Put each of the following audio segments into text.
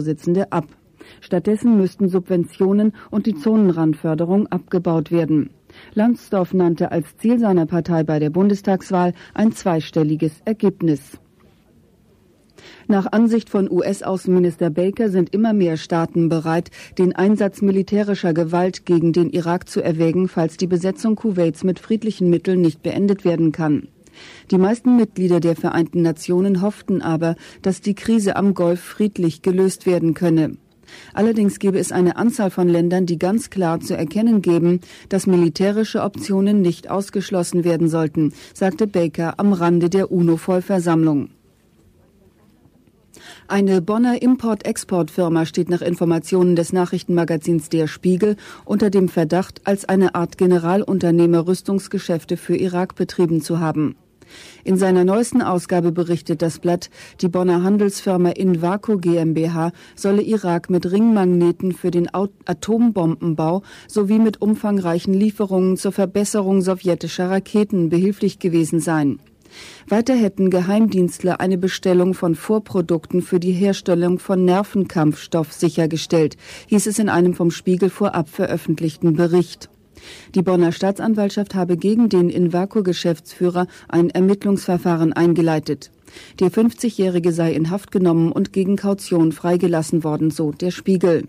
Vorsitzende ab. Stattdessen müssten Subventionen und die Zonenrandförderung abgebaut werden. Lambsdorff nannte als Ziel seiner Partei bei der Bundestagswahl ein zweistelliges Ergebnis. Nach Ansicht von US-Außenminister Baker sind immer mehr Staaten bereit, den Einsatz militärischer Gewalt gegen den Irak zu erwägen, falls die Besetzung Kuwaits mit friedlichen Mitteln nicht beendet werden kann. Die meisten Mitglieder der Vereinten Nationen hofften aber, dass die Krise am Golf friedlich gelöst werden könne. Allerdings gebe es eine Anzahl von Ländern, die ganz klar zu erkennen geben, dass militärische Optionen nicht ausgeschlossen werden sollten, sagte Baker am Rande der UNO-Vollversammlung. Eine Bonner Import-Export-Firma steht nach Informationen des Nachrichtenmagazins Der Spiegel unter dem Verdacht, als eine Art Generalunternehmer Rüstungsgeschäfte für Irak betrieben zu haben. In seiner neuesten Ausgabe berichtet das Blatt, die Bonner Handelsfirma Invaco GmbH solle Irak mit Ringmagneten für den Atombombenbau sowie mit umfangreichen Lieferungen zur Verbesserung sowjetischer Raketen behilflich gewesen sein. Weiter hätten Geheimdienstler eine Bestellung von Vorprodukten für die Herstellung von Nervenkampfstoff sichergestellt, hieß es in einem vom Spiegel vorab veröffentlichten Bericht. Die Bonner Staatsanwaltschaft habe gegen den Invaco-Geschäftsführer ein Ermittlungsverfahren eingeleitet. Der 50-Jährige sei in Haft genommen und gegen Kaution freigelassen worden, so der Spiegel.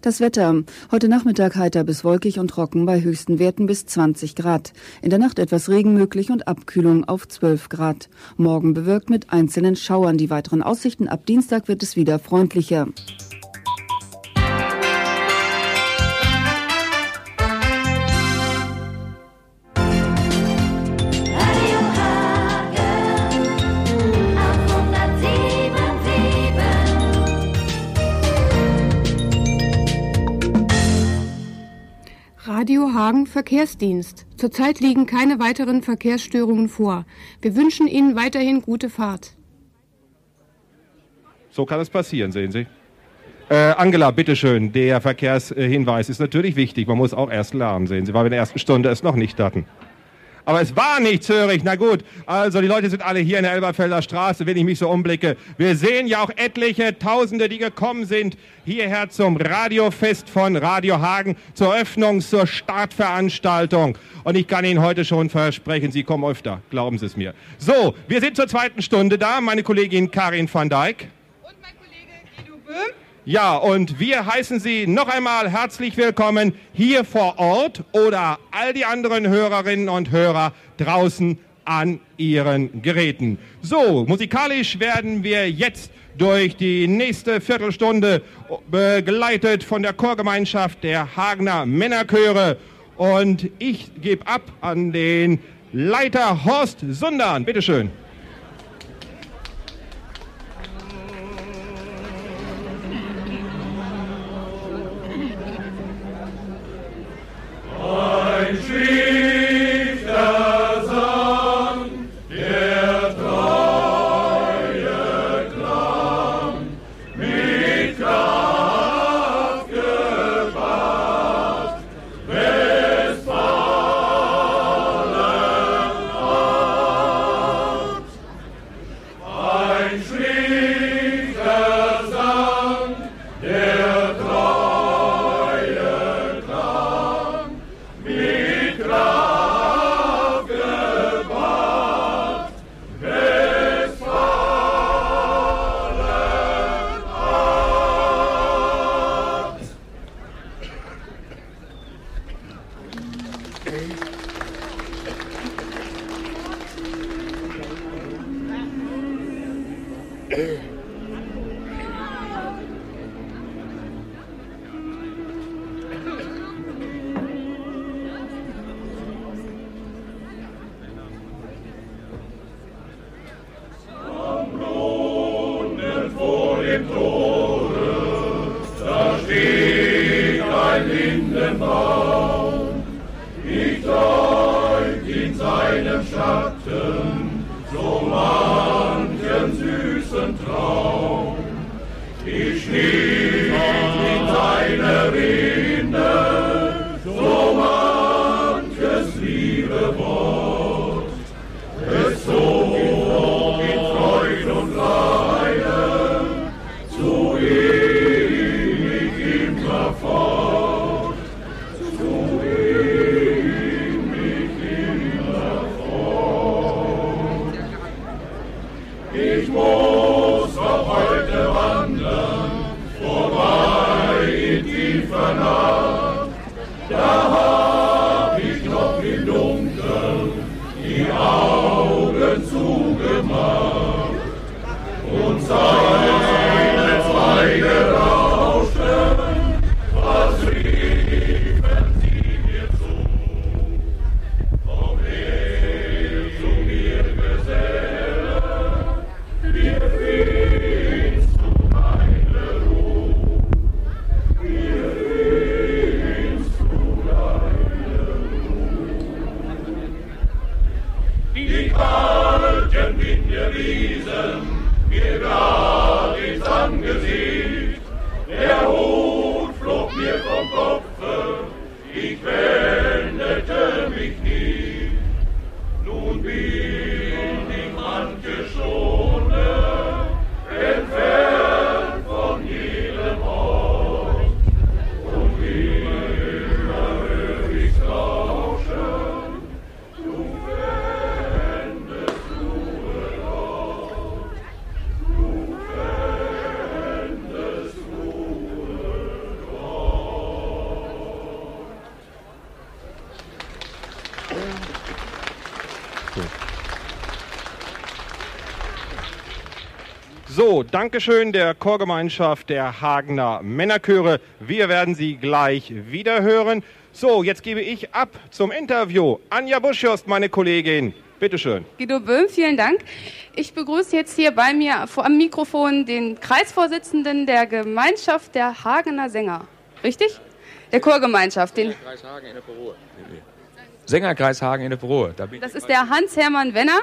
Das Wetter. Heute Nachmittag heiter bis wolkig und trocken bei höchsten Werten bis 20 Grad. In der Nacht etwas Regen möglich und Abkühlung auf 12 Grad. Morgen bewirkt mit einzelnen Schauern. Die weiteren Aussichten ab Dienstag wird es wieder freundlicher. Radio Hagen Verkehrsdienst. Zurzeit liegen keine weiteren Verkehrsstörungen vor. Wir wünschen Ihnen weiterhin gute Fahrt. So kann es passieren, sehen Sie. Äh, Angela, bitteschön, der Verkehrshinweis ist natürlich wichtig. Man muss auch erst lernen, sehen Sie, weil wir in der ersten Stunde es noch nicht hatten. Aber es war nichts, höre. Na gut, also die Leute sind alle hier in der Elberfelder Straße, wenn ich mich so umblicke. Wir sehen ja auch etliche Tausende, die gekommen sind hierher zum Radiofest von Radio Hagen, zur Öffnung, zur Startveranstaltung. Und ich kann Ihnen heute schon versprechen, Sie kommen öfter, glauben Sie es mir. So, wir sind zur zweiten Stunde da. Meine Kollegin Karin van Dijk. Und mein Kollege Guido Böhm. Ja, und wir heißen Sie noch einmal herzlich willkommen hier vor Ort oder all die anderen Hörerinnen und Hörer draußen an Ihren Geräten. So, musikalisch werden wir jetzt durch die nächste Viertelstunde begleitet von der Chorgemeinschaft der Hagener Männerchöre. Und ich gebe ab an den Leiter Horst Sundern. Bitteschön. schön. Ein Schrift, Dankeschön der Chorgemeinschaft der Hagener Männerchöre. Wir werden Sie gleich wieder hören. So, jetzt gebe ich ab zum Interview. Anja Buschjost, meine Kollegin. Bitteschön. Guido Böhm, vielen Dank. Ich begrüße jetzt hier bei mir vor am Mikrofon den Kreisvorsitzenden der Gemeinschaft der Hagener Sänger. Richtig? Der Chorgemeinschaft. Den Sängerkreis Hagen in der Büro. Sängerkreis Hagen in der Büro. Da das ist der Hans-Hermann Wenner.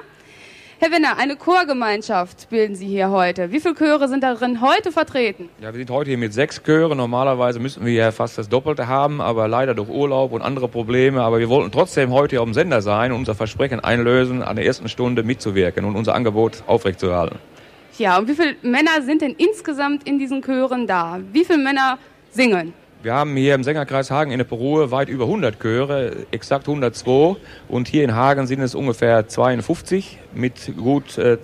Herr Wenner, eine Chorgemeinschaft bilden Sie hier heute. Wie viele Chöre sind darin heute vertreten? Ja, wir sind heute hier mit sechs Chören. Normalerweise müssten wir ja fast das Doppelte haben, aber leider durch Urlaub und andere Probleme. Aber wir wollten trotzdem heute auf dem Sender sein und unser Versprechen einlösen, an der ersten Stunde mitzuwirken und unser Angebot aufrechtzuerhalten. Ja, und wie viele Männer sind denn insgesamt in diesen Chören da? Wie viele Männer singen? Wir haben hier im Sängerkreis Hagen in der Peruhe weit über 100 Chöre, exakt 102. Und hier in Hagen sind es ungefähr 52 mit gut äh,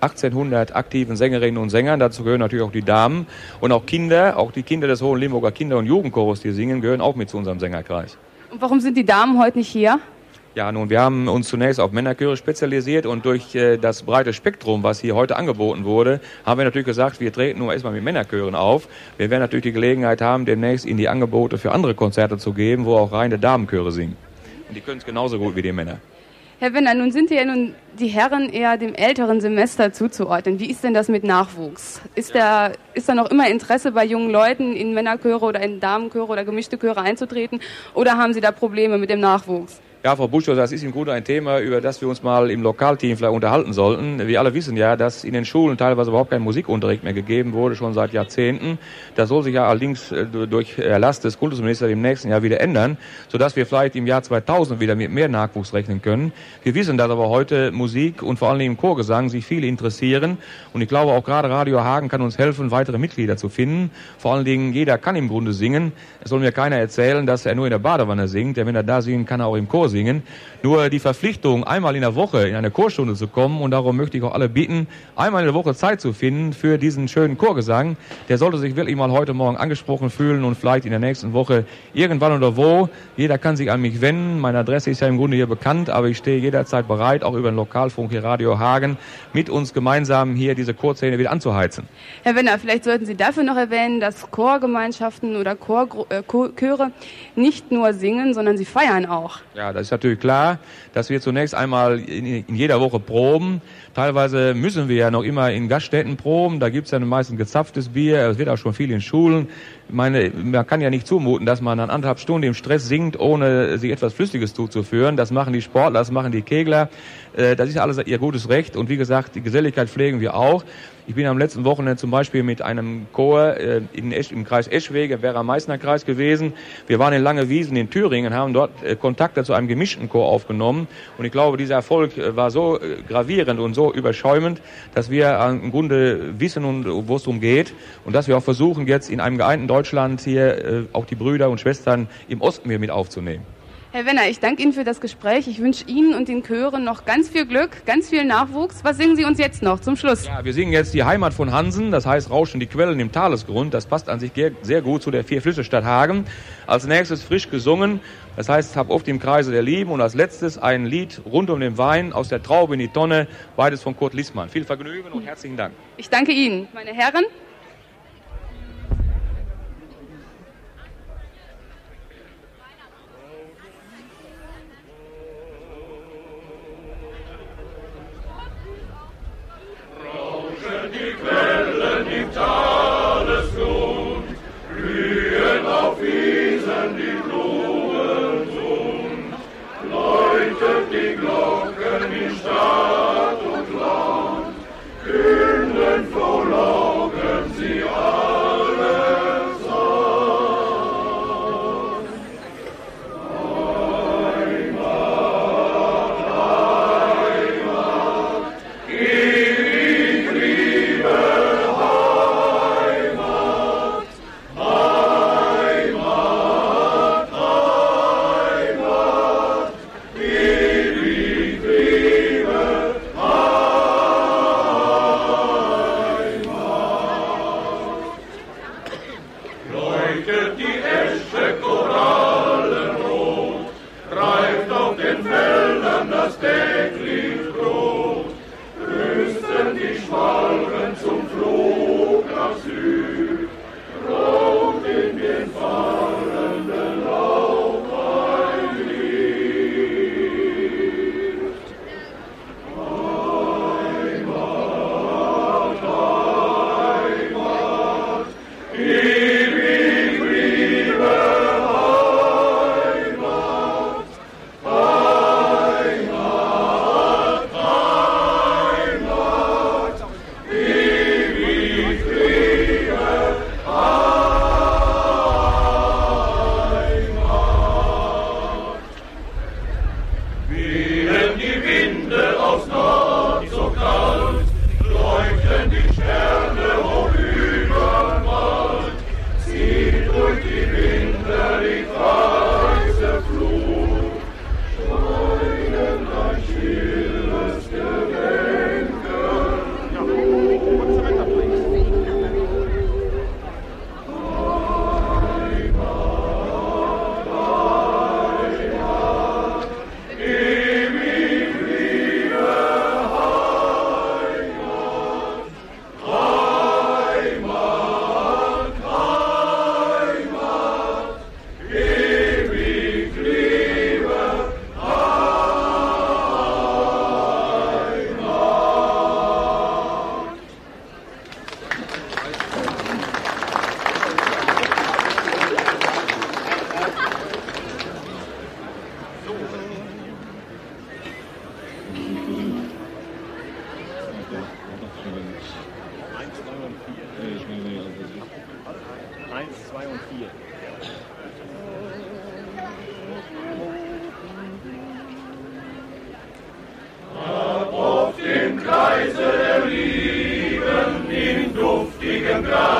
1800 aktiven Sängerinnen und Sängern. Dazu gehören natürlich auch die Damen und auch Kinder. Auch die Kinder des Hohen Limburger Kinder- und Jugendchores, die singen, gehören auch mit zu unserem Sängerkreis. Und warum sind die Damen heute nicht hier? Ja, nun, wir haben uns zunächst auf Männerchöre spezialisiert und durch äh, das breite Spektrum, was hier heute angeboten wurde, haben wir natürlich gesagt, wir treten nur erstmal mit Männerchören auf. Wir werden natürlich die Gelegenheit haben, demnächst Ihnen die Angebote für andere Konzerte zu geben, wo auch reine Damenchöre singen. Und die können es genauso gut wie die Männer. Herr Wenner, nun sind ja nun die Herren eher dem älteren Semester zuzuordnen. Wie ist denn das mit Nachwuchs? Ist, der, ist da noch immer Interesse bei jungen Leuten in Männerchöre oder in Damenchöre oder gemischte Chöre einzutreten? Oder haben Sie da Probleme mit dem Nachwuchs? Ja, Frau Buschos, das ist im Grunde ein Thema, über das wir uns mal im Lokalteam vielleicht unterhalten sollten. Wir alle wissen ja, dass in den Schulen teilweise überhaupt kein Musikunterricht mehr gegeben wurde, schon seit Jahrzehnten. Das soll sich ja allerdings äh, durch Erlass des Kultusministers im nächsten Jahr wieder ändern, sodass wir vielleicht im Jahr 2000 wieder mit mehr Nachwuchs rechnen können. Wir wissen, dass aber heute Musik und vor allem im Chorgesang sich viele interessieren. Und ich glaube, auch gerade Radio Hagen kann uns helfen, weitere Mitglieder zu finden. Vor allen Dingen, jeder kann im Grunde singen. Es soll mir keiner erzählen, dass er nur in der Badewanne singt. Denn wenn er da singt, kann er auch im Chor singen singen. Nur die Verpflichtung, einmal in der Woche in eine Chorstunde zu kommen, und darum möchte ich auch alle bitten, einmal in der Woche Zeit zu finden für diesen schönen Chorgesang, der sollte sich wirklich mal heute Morgen angesprochen fühlen und vielleicht in der nächsten Woche irgendwann oder wo. Jeder kann sich an mich wenden. Meine Adresse ist ja im Grunde hier bekannt, aber ich stehe jederzeit bereit, auch über den Lokalfunk hier Radio Hagen, mit uns gemeinsam hier diese Chorszene wieder anzuheizen. Herr Wenner, vielleicht sollten Sie dafür noch erwähnen, dass Chorgemeinschaften oder Chor, äh, Chöre nicht nur singen, sondern sie feiern auch. Ja, das ist natürlich klar, dass wir zunächst einmal in, in jeder Woche proben. Teilweise müssen wir ja noch immer in Gaststätten proben. Da gibt's ja meistens gezapftes Bier. Es wird auch schon viel in Schulen. Meine, man kann ja nicht zumuten, dass man an anderthalb Stunden im Stress singt, ohne sich etwas Flüssiges zuzuführen. Das machen die Sportler, das machen die Kegler. Äh, das ist alles ihr gutes Recht. Und wie gesagt, die Geselligkeit pflegen wir auch. Ich bin am letzten Wochenende zum Beispiel mit einem Chor äh, in Esch, im Kreis Eschwege, Werra-Meißner-Kreis gewesen. Wir waren in Langewiesen in Thüringen, haben dort äh, Kontakte zu einem gemischten Chor aufgenommen. Und ich glaube, dieser Erfolg war so gravierend und so überschäumend, dass wir im Grunde wissen, wo es darum geht. Und dass wir auch versuchen, jetzt in einem geeinten Deutschland hier äh, auch die Brüder und Schwestern im Osten hier mit aufzunehmen. Herr Wenner, ich danke Ihnen für das Gespräch. Ich wünsche Ihnen und den Chören noch ganz viel Glück, ganz viel Nachwuchs. Was singen Sie uns jetzt noch zum Schluss? Ja, wir singen jetzt die Heimat von Hansen, das heißt Rauschen die Quellen im Talesgrund. Das passt an sich sehr gut zu der Vierflüsse-Stadt Hagen. Als nächstes frisch gesungen, das heißt Hab oft im Kreise der Lieben. Und als letztes ein Lied rund um den Wein aus der Traube in die Tonne, beides von Kurt Lissmann. Viel Vergnügen und herzlichen Dank. Ich danke Ihnen, meine Herren. Wellen im Talesgrund, blühen auf Wiesen die Blumen und läutet die Glocken in Stadt und Land. 1, 2 und 4. Ab auf dem Kreise der Lieben, im duftigen Gras.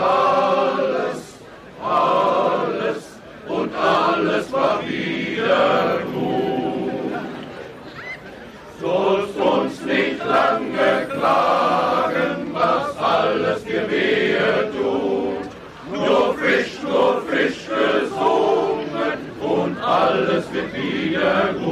Alles, alles und alles war wieder gut. Sollst uns nicht lange klagen, was alles gewehe tut. Nur frisch, nur frisch gesungen und alles wird wieder gut.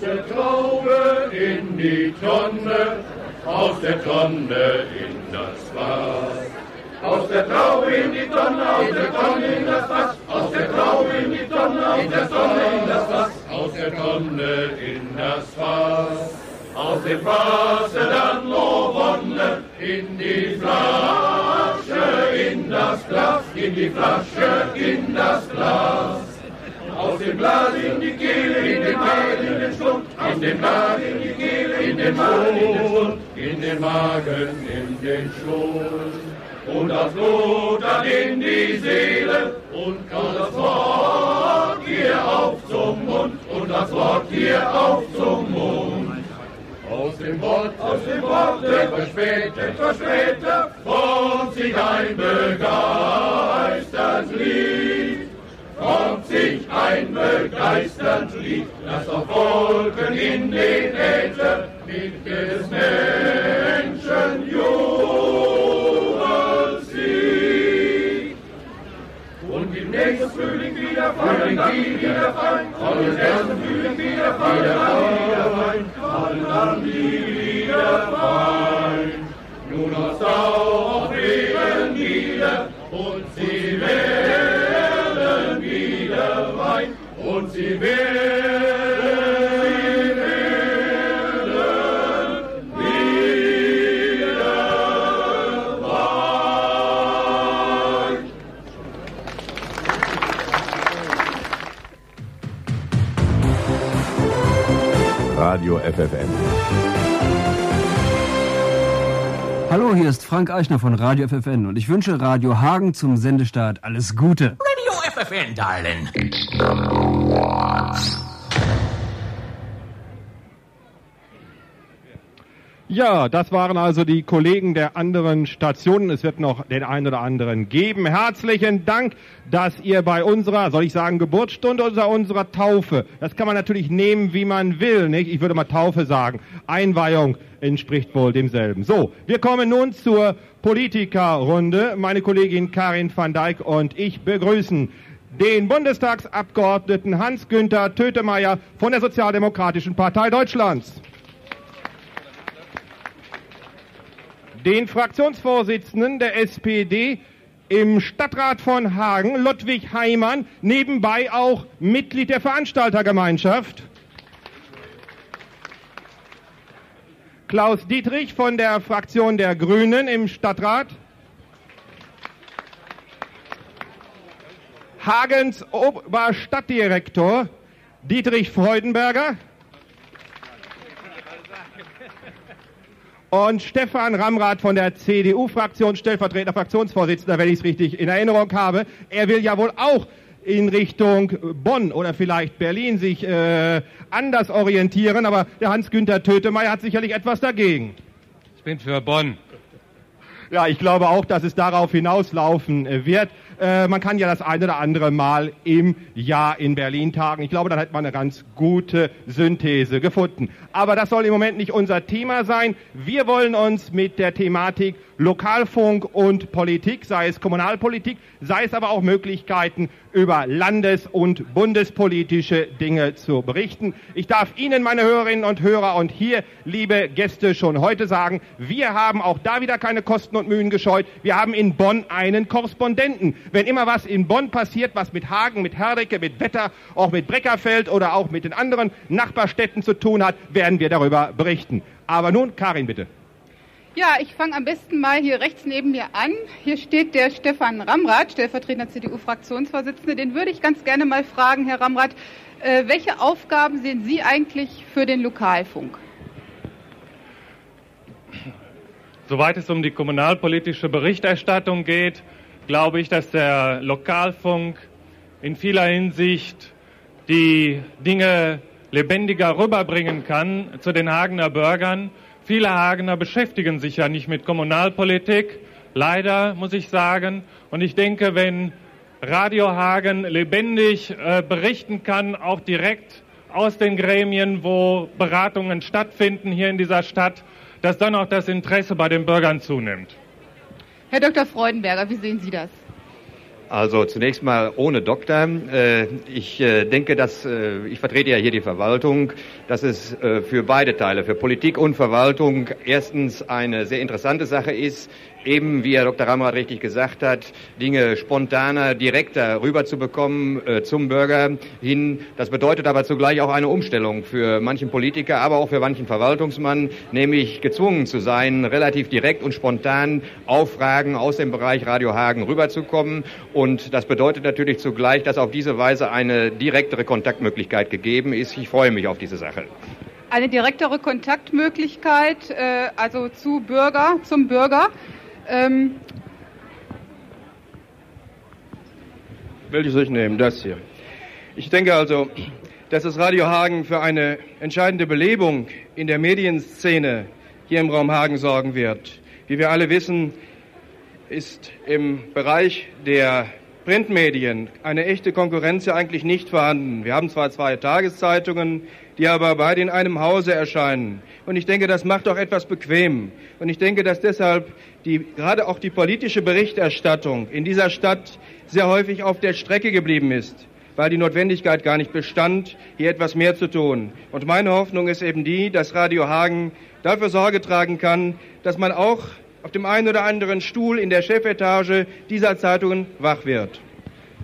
Der Traube in die Tonne, aus der Tonne in das Fass. Aus der Traube in die Tonne, aus der Tonne in das Fass. Aus der Traube in die Tonne, aus der Tonne in das Fass. Aus der Tonne in das Fass. Aus dem Fasse dann nur Wonne in die Flasche, in das Glas, in die Flasche, in das Glas. Dem Glas in die Kehle, in den Magen, in den Schlund, aus dem Glas in die Kehle, in den Magen, in den Schlund, in den Magen, in den Schlund. Und das Blut dann in die Seele und das Wort hier auf zum Mund und das Wort hier auf zum Mund. Aus dem Wort, aus dem Wort, etwas später, etwas später, formt sich ein begeistertes Lied. Formt sich ein begeistertes Lied, das auf Wolken in den Äther mit des Menschen Jubel zieht. Und im nächsten Frühling wieder fallen, dann wieder fallen, und im ersten Frühling wieder fallen, dann wieder fallen, fallen dann wieder fallen. Nun aus Dauer Regen wieder, und sie werden und sie werden, sie werden wieder wein. Radio FFN. Hallo, hier ist Frank Eichner von Radio FFN und ich wünsche Radio Hagen zum Sendestart alles Gute. FFN, darling. Ja, das waren also die Kollegen der anderen Stationen. Es wird noch den einen oder anderen geben. Herzlichen Dank, dass ihr bei unserer, soll ich sagen, Geburtsstunde oder unserer Taufe, das kann man natürlich nehmen, wie man will, nicht? Ich würde mal Taufe sagen. Einweihung entspricht wohl demselben. So, wir kommen nun zur Politikerrunde. Meine Kollegin Karin van Dijk und ich begrüßen den Bundestagsabgeordneten Hans-Günther Tötemeyer von der Sozialdemokratischen Partei Deutschlands. den Fraktionsvorsitzenden der SPD im Stadtrat von Hagen, Ludwig Heimann, nebenbei auch Mitglied der Veranstaltergemeinschaft. Klaus Dietrich von der Fraktion der Grünen im Stadtrat. Hagens Oberstadtdirektor Dietrich Freudenberger und Stefan Ramrath von der CDU-Fraktion, stellvertretender Fraktionsvorsitzender, wenn ich es richtig in Erinnerung habe. Er will ja wohl auch in Richtung Bonn oder vielleicht Berlin sich äh, anders orientieren, aber der Hans-Günther Tötemeyer hat sicherlich etwas dagegen. Ich bin für Bonn. Ja, ich glaube auch, dass es darauf hinauslaufen äh, wird. Äh, man kann ja das eine oder andere Mal im Jahr in Berlin tagen. Ich glaube, dann hat man eine ganz gute Synthese gefunden. Aber das soll im Moment nicht unser Thema sein. Wir wollen uns mit der Thematik Lokalfunk und Politik, sei es Kommunalpolitik, sei es aber auch Möglichkeiten über landes- und bundespolitische Dinge zu berichten. Ich darf Ihnen, meine Hörerinnen und Hörer und hier, liebe Gäste, schon heute sagen, wir haben auch da wieder keine Kosten und Mühen gescheut. Wir haben in Bonn einen Korrespondenten. Wenn immer was in Bonn passiert, was mit Hagen, mit Herdecke, mit Wetter, auch mit Breckerfeld oder auch mit den anderen Nachbarstädten zu tun hat, werden wir darüber berichten. Aber nun, Karin, bitte. Ja, ich fange am besten mal hier rechts neben mir an. Hier steht der Stefan Ramrath, stellvertretender CDU-Fraktionsvorsitzende. Den würde ich ganz gerne mal fragen, Herr Ramrath, äh, welche Aufgaben sehen Sie eigentlich für den Lokalfunk? Soweit es um die kommunalpolitische Berichterstattung geht, glaube ich, dass der Lokalfunk in vieler Hinsicht die Dinge lebendiger rüberbringen kann zu den Hagener Bürgern. Viele Hagener beschäftigen sich ja nicht mit Kommunalpolitik, leider muss ich sagen. Und ich denke, wenn Radio Hagen lebendig äh, berichten kann, auch direkt aus den Gremien, wo Beratungen stattfinden hier in dieser Stadt, dass dann auch das Interesse bei den Bürgern zunimmt. Herr Dr. Freudenberger, wie sehen Sie das? Also zunächst mal ohne Doktor. Äh, ich äh, denke, dass äh, ich vertrete ja hier die Verwaltung, dass es für beide Teile, für Politik und Verwaltung, erstens eine sehr interessante Sache ist, eben, wie Herr Dr. Ramrath richtig gesagt hat, Dinge spontaner, direkter rüberzubekommen äh, zum Bürger hin. Das bedeutet aber zugleich auch eine Umstellung für manchen Politiker, aber auch für manchen Verwaltungsmann, nämlich gezwungen zu sein, relativ direkt und spontan auf Fragen aus dem Bereich Radio Hagen rüberzukommen. Und das bedeutet natürlich zugleich, dass auf diese Weise eine direktere Kontaktmöglichkeit gegeben ist. Ich freue mich auf diese Sache eine direktere Kontaktmöglichkeit, äh, also zu Bürger, zum Bürger. Ähm, Welches soll ich nehmen? Das hier. Ich denke also, dass das Radio Hagen für eine entscheidende Belebung in der Medienszene hier im Raum Hagen sorgen wird. Wie wir alle wissen, ist im Bereich der Printmedien eine echte Konkurrenz ja eigentlich nicht vorhanden. Wir haben zwar zwei Tageszeitungen, die aber beide in einem Hause erscheinen. Und ich denke, das macht auch etwas bequem. Und ich denke, dass deshalb die, gerade auch die politische Berichterstattung in dieser Stadt sehr häufig auf der Strecke geblieben ist, weil die Notwendigkeit gar nicht bestand, hier etwas mehr zu tun. Und meine Hoffnung ist eben die, dass Radio Hagen dafür Sorge tragen kann, dass man auch auf dem einen oder anderen Stuhl in der Chefetage dieser Zeitungen wach wird.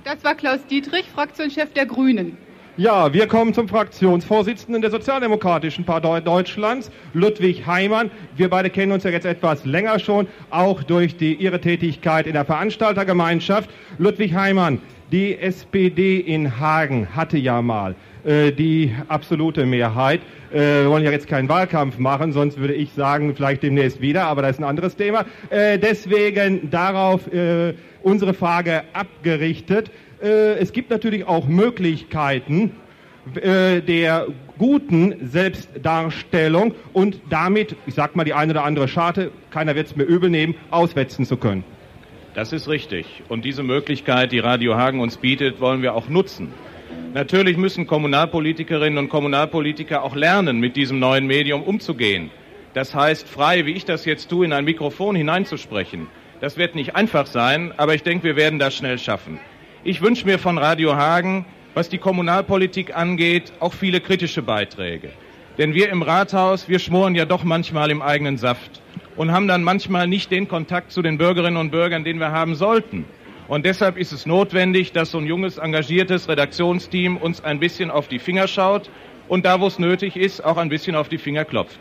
Das war Klaus Dietrich, Fraktionschef der Grünen. Ja, wir kommen zum Fraktionsvorsitzenden der Sozialdemokratischen Partei Deutschlands, Ludwig Heimann. Wir beide kennen uns ja jetzt etwas länger schon, auch durch die, Ihre Tätigkeit in der Veranstaltergemeinschaft. Ludwig Heimann, die SPD in Hagen hatte ja mal äh, die absolute Mehrheit. Äh, wir wollen ja jetzt keinen Wahlkampf machen, sonst würde ich sagen, vielleicht demnächst wieder, aber das ist ein anderes Thema. Äh, deswegen darauf äh, unsere Frage abgerichtet. Äh, es gibt natürlich auch Möglichkeiten äh, der guten Selbstdarstellung und damit, ich sag mal die eine oder andere Scharte, keiner wird es mir übel nehmen, auswetzen zu können. Das ist richtig. Und diese Möglichkeit, die Radio Hagen uns bietet, wollen wir auch nutzen. Natürlich müssen Kommunalpolitikerinnen und Kommunalpolitiker auch lernen, mit diesem neuen Medium umzugehen. Das heißt, frei, wie ich das jetzt tue, in ein Mikrofon hineinzusprechen. Das wird nicht einfach sein, aber ich denke, wir werden das schnell schaffen. Ich wünsche mir von Radio Hagen, was die Kommunalpolitik angeht, auch viele kritische Beiträge. Denn wir im Rathaus, wir schmoren ja doch manchmal im eigenen Saft und haben dann manchmal nicht den Kontakt zu den Bürgerinnen und Bürgern, den wir haben sollten. Und deshalb ist es notwendig, dass so ein junges, engagiertes Redaktionsteam uns ein bisschen auf die Finger schaut und da, wo es nötig ist, auch ein bisschen auf die Finger klopft.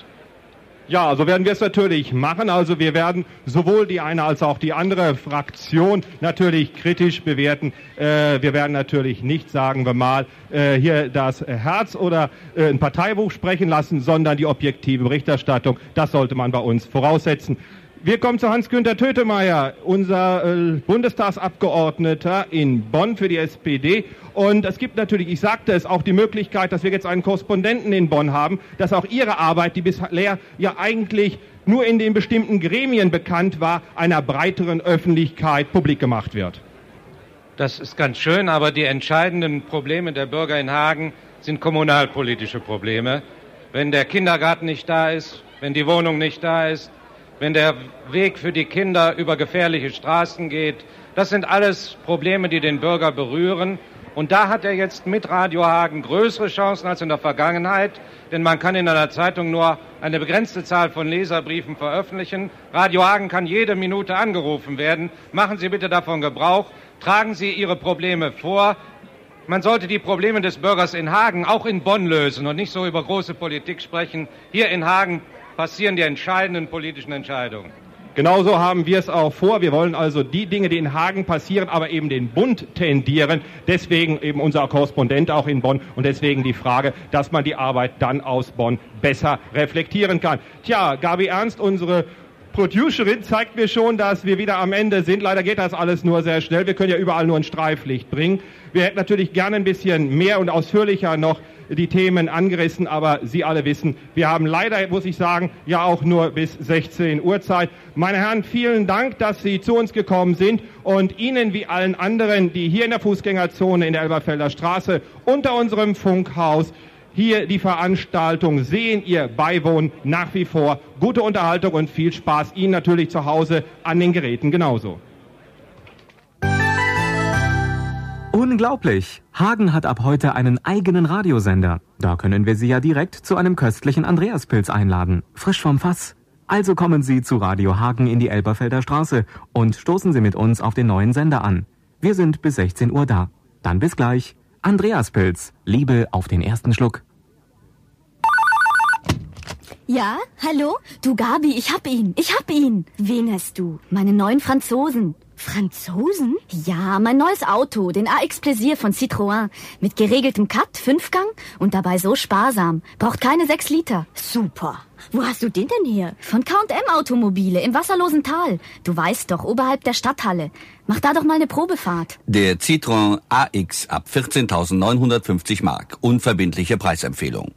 Ja, so werden wir es natürlich machen. Also wir werden sowohl die eine als auch die andere Fraktion natürlich kritisch bewerten. Äh, wir werden natürlich nicht, sagen wir mal, äh, hier das Herz oder äh, ein Parteibuch sprechen lassen, sondern die objektive Berichterstattung. Das sollte man bei uns voraussetzen. Wir kommen zu Hans-Günther Tötemeyer, unser äh, Bundestagsabgeordneter in Bonn für die SPD. Und es gibt natürlich, ich sagte es, auch die Möglichkeit, dass wir jetzt einen Korrespondenten in Bonn haben, dass auch Ihre Arbeit, die bisher ja eigentlich nur in den bestimmten Gremien bekannt war, einer breiteren Öffentlichkeit publik gemacht wird. Das ist ganz schön, aber die entscheidenden Probleme der Bürger in Hagen sind kommunalpolitische Probleme. Wenn der Kindergarten nicht da ist, wenn die Wohnung nicht da ist, wenn der Weg für die Kinder über gefährliche Straßen geht. Das sind alles Probleme, die den Bürger berühren. Und da hat er jetzt mit Radio Hagen größere Chancen als in der Vergangenheit, denn man kann in einer Zeitung nur eine begrenzte Zahl von Leserbriefen veröffentlichen. Radio Hagen kann jede Minute angerufen werden. Machen Sie bitte davon Gebrauch. Tragen Sie Ihre Probleme vor. Man sollte die Probleme des Bürgers in Hagen auch in Bonn lösen und nicht so über große Politik sprechen. Hier in Hagen passieren die entscheidenden politischen Entscheidungen. Genauso haben wir es auch vor. Wir wollen also die Dinge, die in Hagen passieren, aber eben den Bund tendieren. Deswegen eben unser Korrespondent auch in Bonn und deswegen die Frage, dass man die Arbeit dann aus Bonn besser reflektieren kann. Tja, Gabi Ernst, unsere Producerin zeigt mir schon, dass wir wieder am Ende sind. Leider geht das alles nur sehr schnell. Wir können ja überall nur ein Streiflicht bringen. Wir hätten natürlich gerne ein bisschen mehr und ausführlicher noch die Themen angerissen, aber Sie alle wissen, wir haben leider, muss ich sagen, ja auch nur bis 16 Uhr Zeit. Meine Herren, vielen Dank, dass Sie zu uns gekommen sind und Ihnen wie allen anderen, die hier in der Fußgängerzone in der Elberfelder Straße unter unserem Funkhaus hier die Veranstaltung sehen, ihr beiwohnen nach wie vor. Gute Unterhaltung und viel Spaß Ihnen natürlich zu Hause an den Geräten genauso. Unglaublich! Hagen hat ab heute einen eigenen Radiosender. Da können wir Sie ja direkt zu einem köstlichen Andreaspilz einladen. Frisch vom Fass. Also kommen Sie zu Radio Hagen in die Elberfelder Straße und stoßen Sie mit uns auf den neuen Sender an. Wir sind bis 16 Uhr da. Dann bis gleich. Andreaspilz. Liebe auf den ersten Schluck. Ja, hallo? Du Gabi, ich hab ihn. Ich hab ihn. Wen hast du? Meine neuen Franzosen. Franzosen? Ja, mein neues Auto, den AX Plaisir von Citroën. Mit geregeltem Cut, Fünfgang und dabei so sparsam. Braucht keine sechs Liter. Super. Wo hast du den denn her? Von Count.M Automobile im wasserlosen Tal. Du weißt doch, oberhalb der Stadthalle. Mach da doch mal eine Probefahrt. Der Citroën AX ab 14.950 Mark. Unverbindliche Preisempfehlung.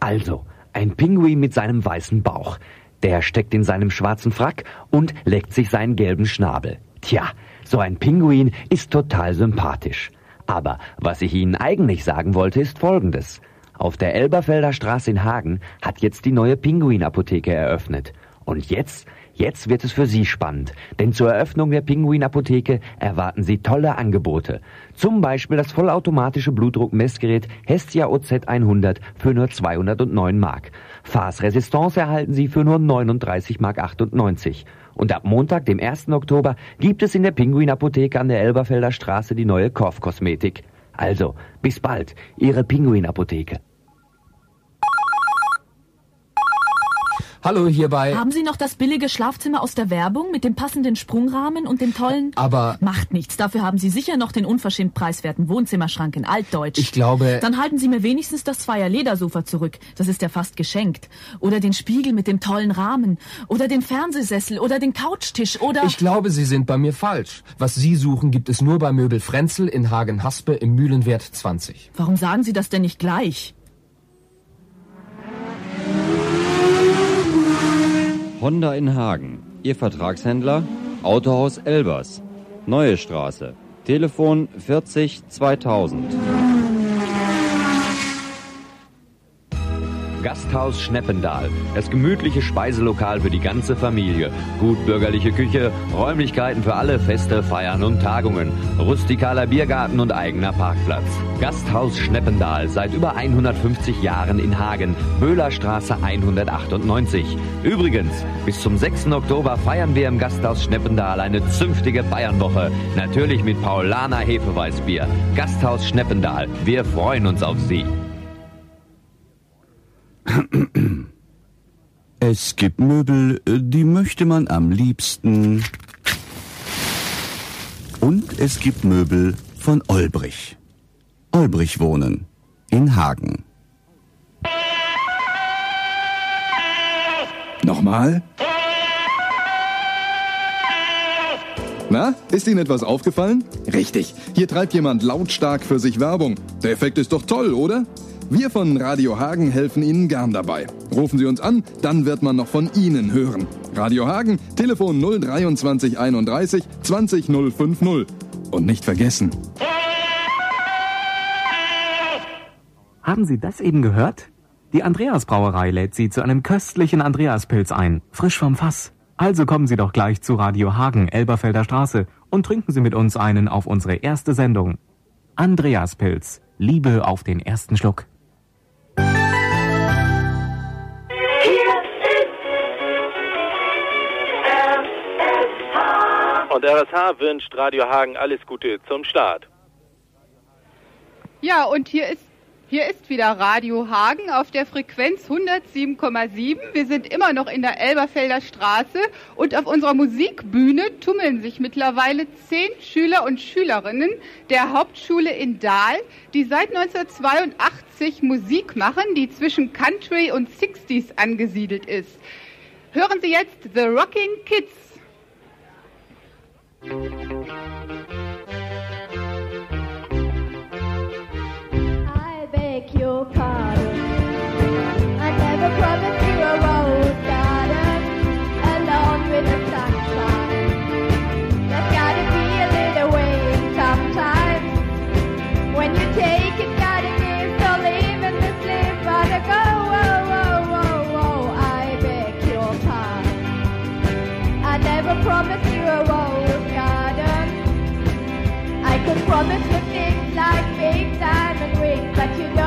Also, ein Pinguin mit seinem weißen Bauch. Der steckt in seinem schwarzen Frack und leckt sich seinen gelben Schnabel. Tja, so ein Pinguin ist total sympathisch. Aber was ich Ihnen eigentlich sagen wollte, ist Folgendes. Auf der Elberfelder Straße in Hagen hat jetzt die neue Pinguinapotheke eröffnet. Und jetzt, jetzt wird es für Sie spannend. Denn zur Eröffnung der Pinguinapotheke erwarten Sie tolle Angebote. Zum Beispiel das vollautomatische Blutdruckmessgerät Hestia OZ 100 für nur 209 Mark. Fasresistance erhalten Sie für nur 39 Mark 98. Und ab Montag, dem 1. Oktober, gibt es in der Pinguinapotheke an der Elberfelder Straße die neue Korfkosmetik. Also, bis bald, Ihre Pinguinapotheke. Hallo hierbei. Haben Sie noch das billige Schlafzimmer aus der Werbung mit dem passenden Sprungrahmen und dem tollen... Aber... Macht nichts, dafür haben Sie sicher noch den unverschämt preiswerten Wohnzimmerschrank in Altdeutsch. Ich glaube... Dann halten Sie mir wenigstens das Zweier Ledersofa zurück, das ist ja fast geschenkt. Oder den Spiegel mit dem tollen Rahmen. Oder den Fernsehsessel oder den Couchtisch oder... Ich glaube, Sie sind bei mir falsch. Was Sie suchen, gibt es nur bei Möbel Frenzel in Hagen-Haspe im Mühlenwert 20. Warum sagen Sie das denn nicht gleich? Honda in Hagen. Ihr Vertragshändler? Autohaus Elbers. Neue Straße. Telefon 40 2000. Gasthaus Schneppendahl. Das gemütliche Speiselokal für die ganze Familie. Gut bürgerliche Küche, Räumlichkeiten für alle Feste, Feiern und Tagungen. Rustikaler Biergarten und eigener Parkplatz. Gasthaus Schneppendahl seit über 150 Jahren in Hagen. Böhlerstraße 198. Übrigens, bis zum 6. Oktober feiern wir im Gasthaus Schneppendahl eine zünftige Bayernwoche. Natürlich mit Paulaner Hefeweißbier. Gasthaus Schneppendahl. Wir freuen uns auf Sie. Es gibt Möbel, äh, die möchte man am liebsten. Und es gibt Möbel von Olbrich. Olbrich wohnen in Hagen. Nochmal? Na, ist Ihnen etwas aufgefallen? Richtig, hier treibt jemand lautstark für sich Werbung. Der Effekt ist doch toll, oder? Wir von Radio Hagen helfen Ihnen gern dabei. Rufen Sie uns an, dann wird man noch von Ihnen hören. Radio Hagen, Telefon 023 31 20 050. Und nicht vergessen. Haben Sie das eben gehört? Die Andreas Brauerei lädt Sie zu einem köstlichen Andreaspilz ein, frisch vom Fass. Also kommen Sie doch gleich zu Radio Hagen, Elberfelder Straße und trinken Sie mit uns einen auf unsere erste Sendung. Andreaspilz, Liebe auf den ersten Schluck. Und RSH wünscht Radio Hagen alles Gute zum Start. Ja, und hier ist hier ist wieder Radio Hagen auf der Frequenz 107,7. Wir sind immer noch in der Elberfelder Straße und auf unserer Musikbühne tummeln sich mittlerweile zehn Schüler und Schülerinnen der Hauptschule in Dahl, die seit 1982 Musik machen, die zwischen Country und 60s angesiedelt ist. Hören Sie jetzt The Rocking Kids. I could promise you things like big diamond rings, but you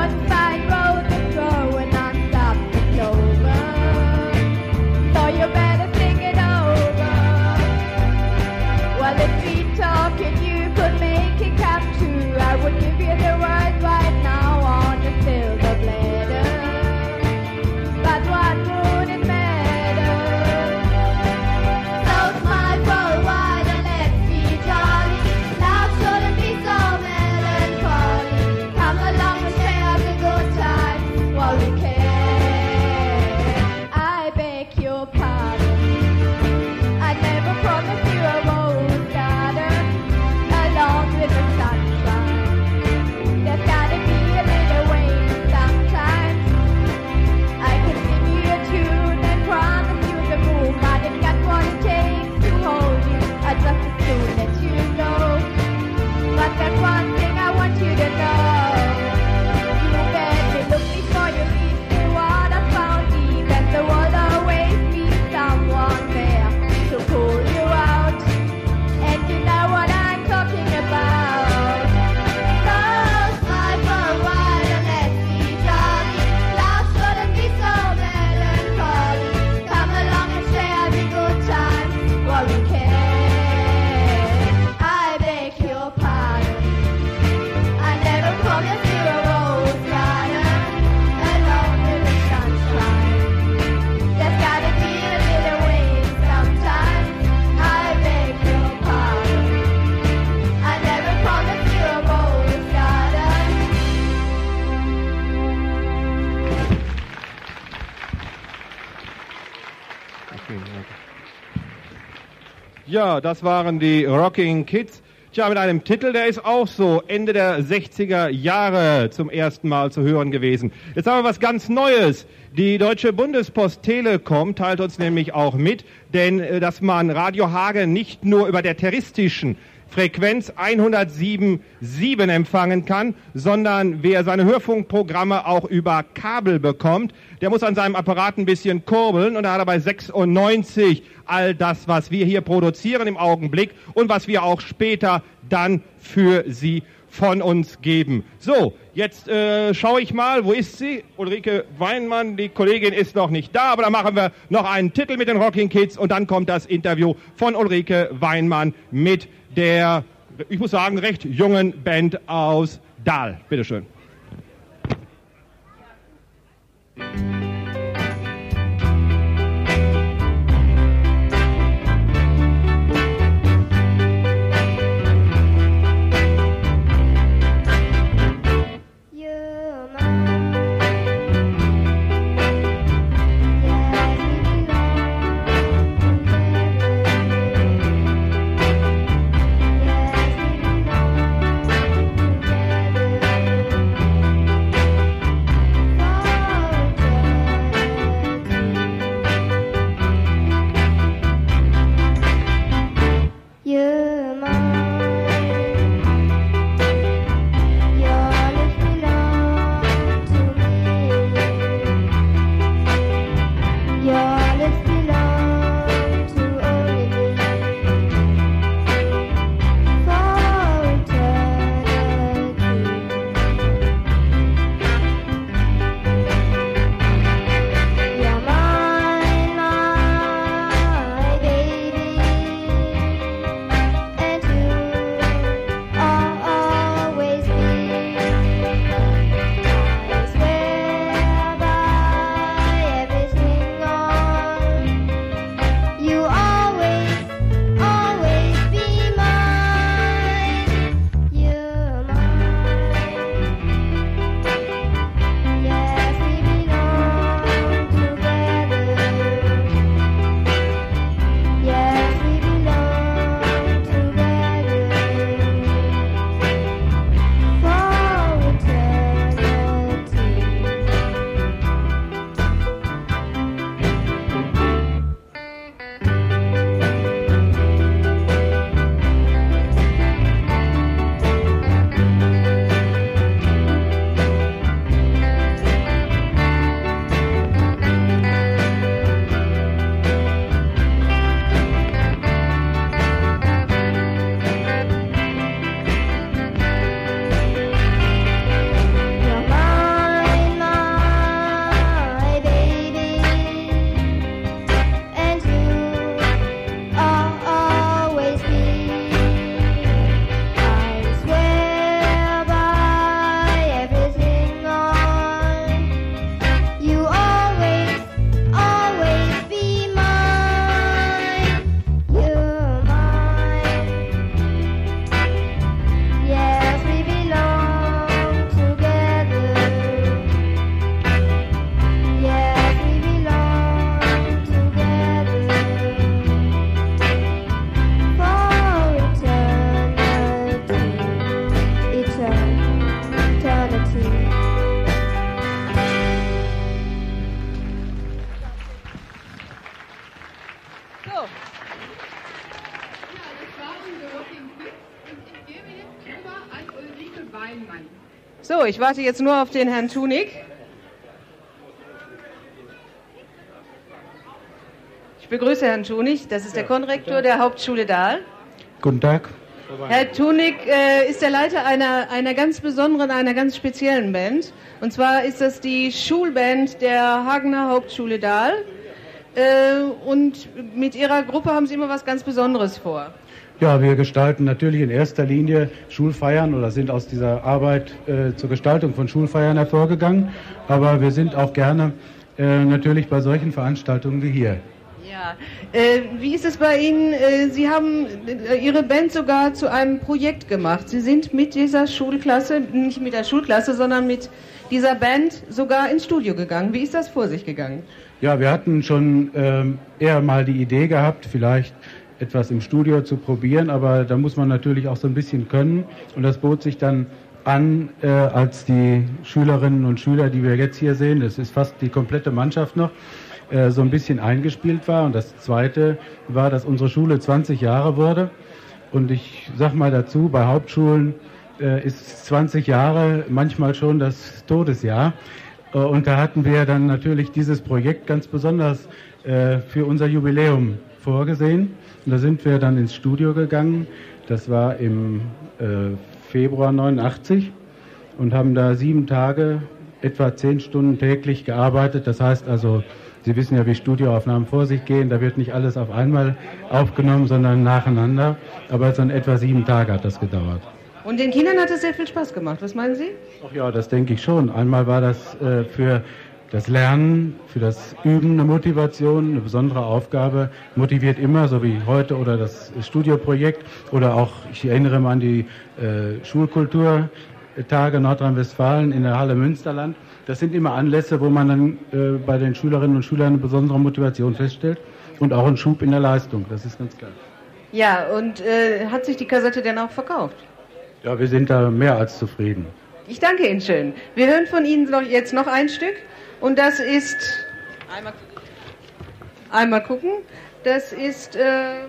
Ja, das waren die Rocking Kids. Tja, mit einem Titel, der ist auch so Ende der 60er Jahre zum ersten Mal zu hören gewesen. Jetzt haben wir was ganz Neues. Die Deutsche Bundespost Telekom teilt uns nämlich auch mit, denn äh, dass man Radio Hagen nicht nur über der terroristischen Frequenz 107.7 empfangen kann, sondern wer seine Hörfunkprogramme auch über Kabel bekommt, der muss an seinem Apparat ein bisschen kurbeln und da hat er bei 96 all das, was wir hier produzieren im Augenblick und was wir auch später dann für Sie von uns geben. So, jetzt äh, schaue ich mal, wo ist sie? Ulrike Weinmann, die Kollegin ist noch nicht da, aber dann machen wir noch einen Titel mit den Rocking Kids und dann kommt das Interview von Ulrike Weinmann mit der, ich muss sagen, recht jungen Band aus Dahl. Bitteschön. So, ich warte jetzt nur auf den Herrn Tunig. Ich begrüße Herrn Tunig, das ist der Konrektor der Hauptschule Dahl. Guten Tag. Herr Tunig äh, ist der Leiter einer, einer ganz besonderen, einer ganz speziellen Band. Und zwar ist das die Schulband der Hagener Hauptschule Dahl. Äh, und mit Ihrer Gruppe haben Sie immer was ganz Besonderes vor. Ja, wir gestalten natürlich in erster Linie Schulfeiern oder sind aus dieser Arbeit äh, zur Gestaltung von Schulfeiern hervorgegangen. Aber wir sind auch gerne äh, natürlich bei solchen Veranstaltungen wie hier. Ja, äh, wie ist es bei Ihnen? Äh, Sie haben äh, Ihre Band sogar zu einem Projekt gemacht. Sie sind mit dieser Schulklasse, nicht mit der Schulklasse, sondern mit dieser Band sogar ins Studio gegangen. Wie ist das vor sich gegangen? Ja, wir hatten schon ähm, eher mal die Idee gehabt, vielleicht etwas im Studio zu probieren, aber da muss man natürlich auch so ein bisschen können. Und das bot sich dann an, äh, als die Schülerinnen und Schüler, die wir jetzt hier sehen, das ist fast die komplette Mannschaft noch, äh, so ein bisschen eingespielt war. Und das Zweite war, dass unsere Schule 20 Jahre wurde. Und ich sag mal dazu, bei Hauptschulen äh, ist 20 Jahre manchmal schon das Todesjahr. Äh, Und da hatten wir dann natürlich dieses Projekt ganz besonders äh, für unser Jubiläum vorgesehen. Und da sind wir dann ins Studio gegangen. Das war im äh, Februar 89 und haben da sieben Tage, etwa zehn Stunden täglich gearbeitet. Das heißt also, Sie wissen ja, wie Studioaufnahmen vor sich gehen. Da wird nicht alles auf einmal aufgenommen, sondern nacheinander. Aber so in etwa sieben Tage hat das gedauert. Und den Kindern hat es sehr viel Spaß gemacht. Was meinen Sie? Ach ja, das denke ich schon. Einmal war das äh, für das Lernen, für das Üben eine Motivation, eine besondere Aufgabe. Motiviert immer, so wie heute oder das Studioprojekt oder auch, ich erinnere mal an die äh, Schulkulturtage Nordrhein-Westfalen in der Halle Münsterland. Das sind immer Anlässe, wo man dann äh, bei den Schülerinnen und Schülern eine besondere Motivation feststellt und auch einen Schub in der Leistung. Das ist ganz klar. Ja, und äh, hat sich die Kassette denn auch verkauft? Ja, wir sind da mehr als zufrieden. Ich danke Ihnen schön. Wir hören von Ihnen jetzt noch ein Stück und das ist einmal, einmal gucken. Das ist äh,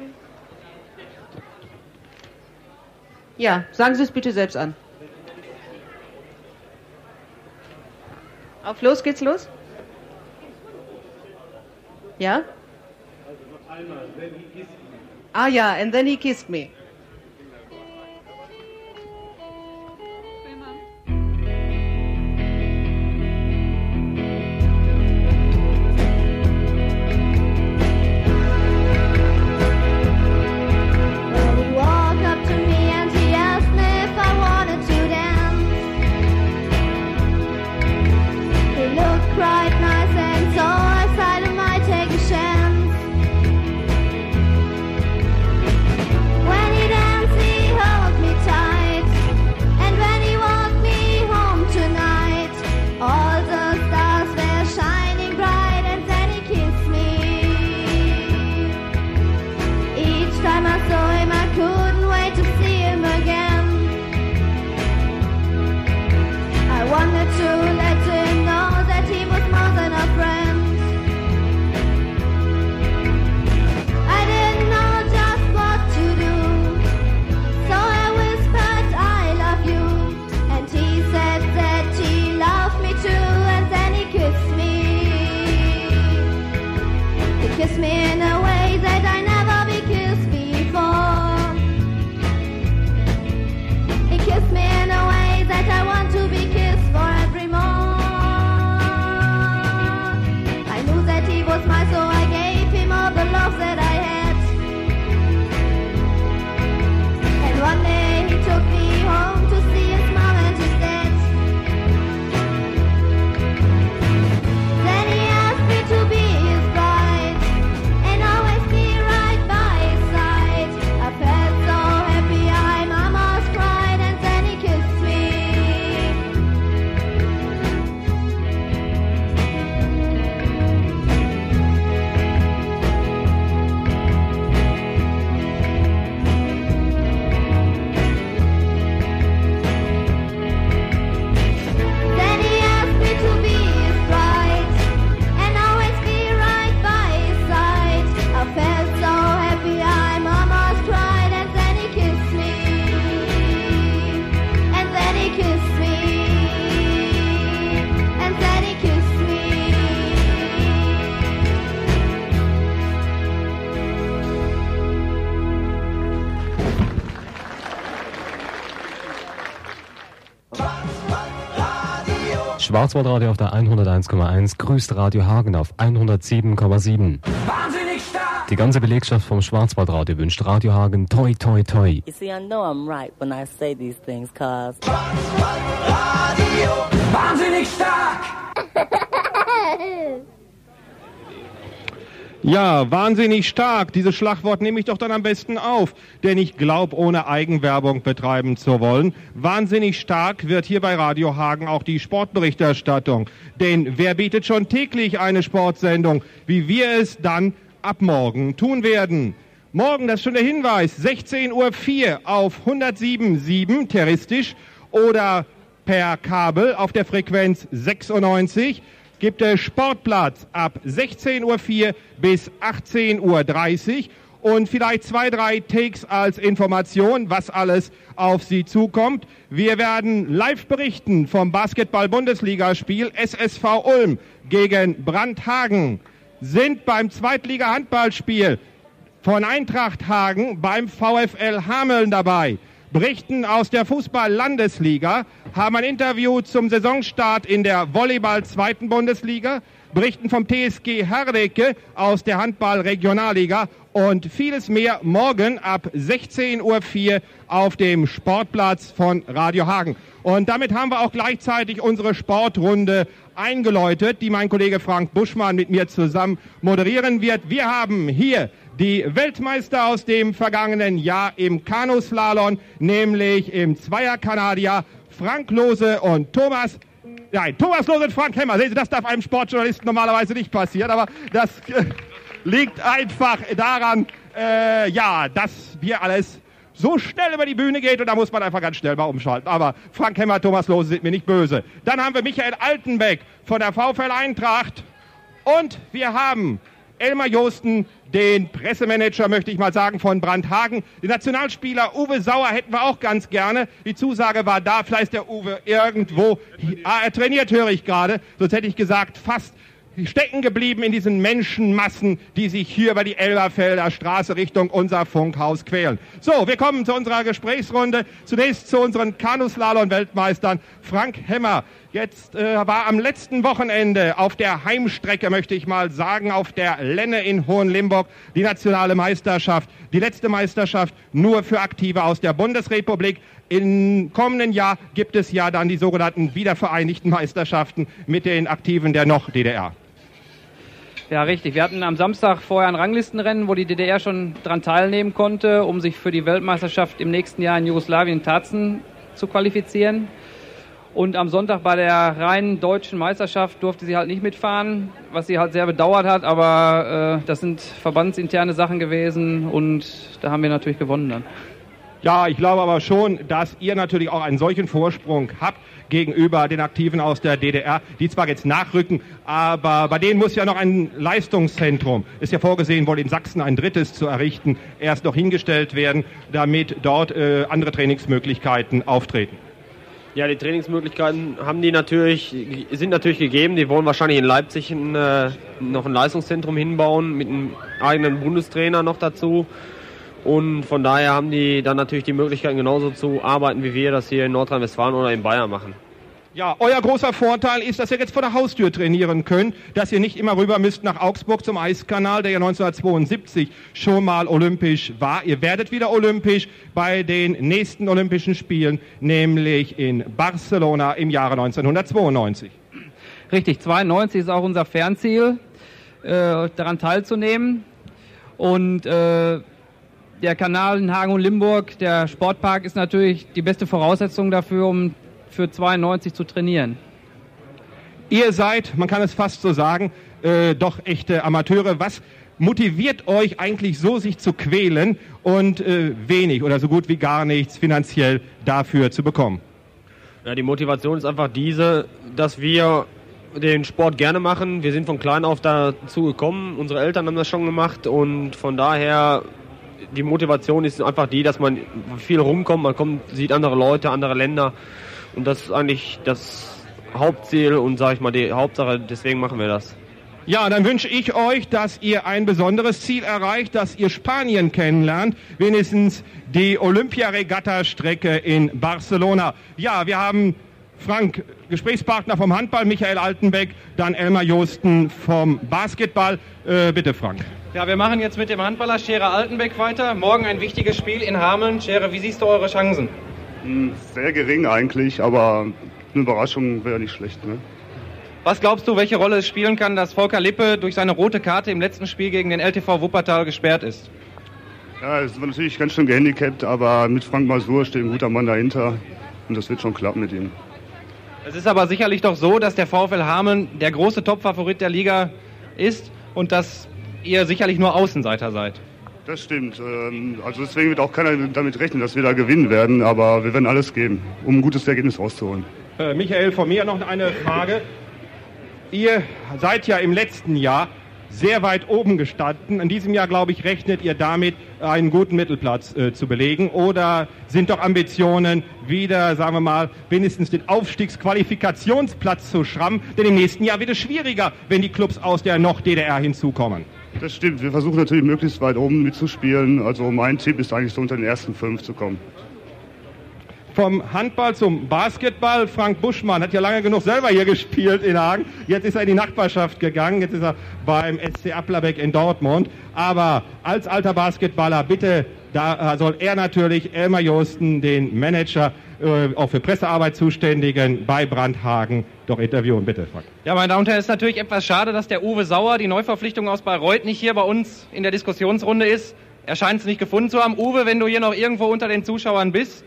ja, sagen Sie es bitte selbst an. Auf los geht's los. Ja? Ah ja, and then he kissed me. Schwarzwaldradio auf der 101,1 grüßt Radio Hagen auf 107,7. Wahnsinnig stark! Die ganze Belegschaft vom Schwarzwaldradio wünscht Radio Hagen toi toi toi. You see, I know I'm right when I say these things, cause. Wahnsinnig stark! Ja, wahnsinnig stark. Dieses Schlagwort nehme ich doch dann am besten auf, denn ich glaube, ohne Eigenwerbung betreiben zu wollen. Wahnsinnig stark wird hier bei Radio Hagen auch die Sportberichterstattung. Denn wer bietet schon täglich eine Sportsendung, wie wir es dann ab morgen tun werden? Morgen, das ist schon der Hinweis, 16.04 Uhr auf 107.7 terroristisch oder per Kabel auf der Frequenz 96 gibt es Sportplatz ab 16.04 Uhr bis 18.30 Uhr und vielleicht zwei, drei Takes als Information, was alles auf Sie zukommt. Wir werden live berichten vom Basketball-Bundesligaspiel SSV Ulm gegen Brandhagen, sind beim Zweitliga-Handballspiel von Eintracht Hagen beim VfL Hameln dabei berichten aus der Fußball-Landesliga, haben ein Interview zum Saisonstart in der Volleyball-Zweiten Bundesliga, berichten vom TSG Herdecke aus der Handball-Regionalliga und vieles mehr morgen ab 16.04 Uhr auf dem Sportplatz von Radio Hagen. Und damit haben wir auch gleichzeitig unsere Sportrunde eingeläutet, die mein Kollege Frank Buschmann mit mir zusammen moderieren wird. Wir haben hier die Weltmeister aus dem vergangenen Jahr im Kanuslalom, nämlich im Zweierkanadier Frank Lose und Thomas Nein, Thomas Lose und Frank Hemmer. Sehen Sie, das darf einem Sportjournalisten normalerweise nicht passieren, aber das äh, liegt einfach daran, äh, ja, dass wir alles so schnell über die Bühne geht und da muss man einfach ganz schnell mal umschalten. Aber Frank Hemmer, Thomas Lose sind mir nicht böse. Dann haben wir Michael Altenbeck von der VfL Eintracht und wir haben Elmar Josten, den Pressemanager, möchte ich mal sagen, von Brandhagen. Den Nationalspieler Uwe Sauer hätten wir auch ganz gerne. Die Zusage war da, vielleicht der Uwe irgendwo. Ah, er trainiert, höre ich gerade. Sonst hätte ich gesagt, fast stecken geblieben in diesen Menschenmassen, die sich hier über die Elberfelder Straße Richtung unser Funkhaus quälen. So, wir kommen zu unserer Gesprächsrunde. Zunächst zu unseren Kanuslalon-Weltmeistern. Frank Hemmer, jetzt äh, war am letzten Wochenende auf der Heimstrecke, möchte ich mal sagen, auf der Lenne in Hohenlimburg die nationale Meisterschaft. Die letzte Meisterschaft nur für Aktive aus der Bundesrepublik. Im kommenden Jahr gibt es ja dann die sogenannten wiedervereinigten Meisterschaften mit den Aktiven der noch DDR. Ja, richtig. Wir hatten am Samstag vorher ein Ranglistenrennen, wo die DDR schon dran teilnehmen konnte, um sich für die Weltmeisterschaft im nächsten Jahr in Jugoslawien Tatzen zu qualifizieren. Und am Sonntag bei der reinen deutschen Meisterschaft durfte sie halt nicht mitfahren, was sie halt sehr bedauert hat, aber äh, das sind verbandsinterne Sachen gewesen und da haben wir natürlich gewonnen dann. Ja, ich glaube aber schon, dass ihr natürlich auch einen solchen Vorsprung habt gegenüber den Aktiven aus der DDR, die zwar jetzt nachrücken, aber bei denen muss ja noch ein Leistungszentrum, ist ja vorgesehen, wohl in Sachsen ein drittes zu errichten, erst noch hingestellt werden, damit dort äh, andere Trainingsmöglichkeiten auftreten. Ja, die Trainingsmöglichkeiten haben die natürlich, sind natürlich gegeben. Die wollen wahrscheinlich in Leipzig ein, äh, noch ein Leistungszentrum hinbauen mit einem eigenen Bundestrainer noch dazu. Und von daher haben die dann natürlich die Möglichkeit, genauso zu arbeiten, wie wir das hier in Nordrhein-Westfalen oder in Bayern machen. Ja, euer großer Vorteil ist, dass ihr jetzt vor der Haustür trainieren könnt, dass ihr nicht immer rüber müsst nach Augsburg zum Eiskanal, der ja 1972 schon mal olympisch war. Ihr werdet wieder olympisch bei den nächsten Olympischen Spielen, nämlich in Barcelona im Jahre 1992. Richtig, 92 ist auch unser Fernziel, äh, daran teilzunehmen. Und äh, der Kanal in Hagen und Limburg, der Sportpark, ist natürlich die beste Voraussetzung dafür, um für 92 zu trainieren. Ihr seid, man kann es fast so sagen, äh, doch echte Amateure. Was motiviert euch eigentlich so, sich zu quälen und äh, wenig oder so gut wie gar nichts finanziell dafür zu bekommen? Ja, die Motivation ist einfach diese, dass wir den Sport gerne machen. Wir sind von klein auf dazu gekommen. Unsere Eltern haben das schon gemacht und von daher die Motivation ist einfach die, dass man viel rumkommt, man kommt, sieht andere Leute, andere Länder und das ist eigentlich das Hauptziel und sage ich mal die Hauptsache. Deswegen machen wir das. Ja, dann wünsche ich euch, dass ihr ein besonderes Ziel erreicht, dass ihr Spanien kennenlernt, wenigstens die Olympiaregatta-Strecke in Barcelona. Ja, wir haben Frank, Gesprächspartner vom Handball, Michael Altenbeck, dann Elmar Josten vom Basketball. Äh, bitte, Frank. Ja, wir machen jetzt mit dem Handballer Scherer Altenbeck weiter. Morgen ein wichtiges Spiel in Hameln. Scherer, wie siehst du eure Chancen? Hm, Sehr gering eigentlich, aber eine Überraschung wäre nicht schlecht. Ne? Was glaubst du, welche Rolle es spielen kann, dass Volker Lippe durch seine rote Karte im letzten Spiel gegen den LTV Wuppertal gesperrt ist? Ja, es war natürlich ganz schön gehandicapt, aber mit Frank Masur steht ein guter Mann dahinter und das wird schon klappen mit ihm. Es ist aber sicherlich doch so, dass der VfL Hameln der große Topfavorit der Liga ist und dass ihr sicherlich nur Außenseiter seid. Das stimmt. ähm, Also deswegen wird auch keiner damit rechnen, dass wir da gewinnen werden, aber wir werden alles geben, um ein gutes Ergebnis rauszuholen. Äh, Michael, von mir noch eine Frage. Ihr seid ja im letzten Jahr sehr weit oben gestanden. In diesem Jahr, glaube ich, rechnet ihr damit, einen guten Mittelplatz äh, zu belegen. Oder sind doch Ambitionen, wieder, sagen wir mal, wenigstens den Aufstiegsqualifikationsplatz zu schrammen? Denn im nächsten Jahr wird es schwieriger, wenn die Clubs aus der noch DDR hinzukommen. Das stimmt. Wir versuchen natürlich möglichst weit oben mitzuspielen. Also mein Tipp ist eigentlich so unter den ersten fünf zu kommen. Vom Handball zum Basketball. Frank Buschmann hat ja lange genug selber hier gespielt in Hagen. Jetzt ist er in die Nachbarschaft gegangen. Jetzt ist er beim SC Applerbeck in Dortmund. Aber als alter Basketballer, bitte, da soll er natürlich Elmar Josten, den Manager, äh, auch für Pressearbeit zuständigen, bei Brandhagen doch interviewen. Bitte, Frank. Ja, meine Damen und Herren, es ist natürlich etwas schade, dass der Uwe Sauer, die Neuverpflichtung aus Bayreuth, nicht hier bei uns in der Diskussionsrunde ist. Er scheint es nicht gefunden zu haben. Uwe, wenn du hier noch irgendwo unter den Zuschauern bist,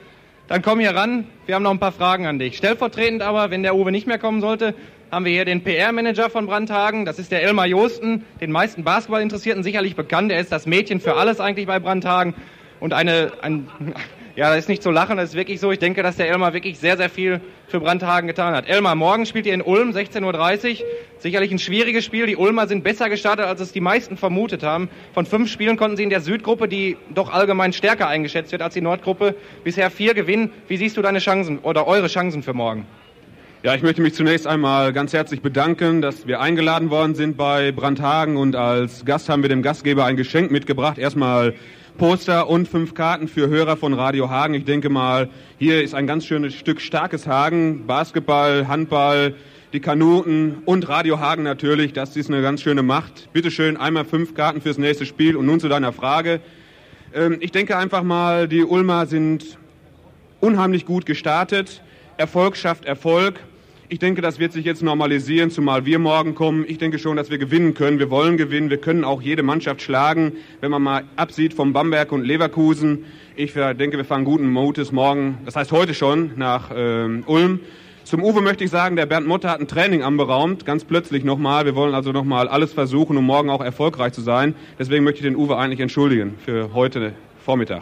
dann komm hier ran. Wir haben noch ein paar Fragen an dich. Stellvertretend aber, wenn der Uwe nicht mehr kommen sollte, haben wir hier den PR-Manager von Brandhagen. Das ist der Elmar Josten, den meisten Basketballinteressierten sicherlich bekannt. Er ist das Mädchen für alles eigentlich bei Brandhagen. Und eine, ein, ja, das ist nicht zu lachen, das ist wirklich so. Ich denke, dass der Elmar wirklich sehr, sehr viel für Brandhagen getan hat. Elmar, morgen spielt ihr in Ulm, 16.30 Uhr. Sicherlich ein schwieriges Spiel. Die Ulmer sind besser gestartet, als es die meisten vermutet haben. Von fünf Spielen konnten sie in der Südgruppe, die doch allgemein stärker eingeschätzt wird als die Nordgruppe, bisher vier gewinnen. Wie siehst du deine Chancen oder eure Chancen für morgen? Ja, ich möchte mich zunächst einmal ganz herzlich bedanken, dass wir eingeladen worden sind bei Brandhagen und als Gast haben wir dem Gastgeber ein Geschenk mitgebracht. Erstmal Poster und fünf Karten für Hörer von Radio Hagen. Ich denke mal, hier ist ein ganz schönes Stück starkes Hagen. Basketball, Handball, die Kanuten und Radio Hagen natürlich. Das ist eine ganz schöne Macht. Bitte schön, einmal fünf Karten fürs nächste Spiel. Und nun zu deiner Frage. Ähm, ich denke einfach mal, die Ulmer sind unheimlich gut gestartet. Erfolg schafft Erfolg. Ich denke, das wird sich jetzt normalisieren, zumal wir morgen kommen. Ich denke schon, dass wir gewinnen können. Wir wollen gewinnen. Wir können auch jede Mannschaft schlagen, wenn man mal absieht vom Bamberg und Leverkusen. Ich denke, wir fahren guten Mutes morgen, das heißt heute schon, nach ähm, Ulm. Zum Uwe möchte ich sagen, der Bernd Motter hat ein Training anberaumt, ganz plötzlich nochmal. Wir wollen also nochmal alles versuchen, um morgen auch erfolgreich zu sein. Deswegen möchte ich den Uwe eigentlich entschuldigen für heute Vormittag.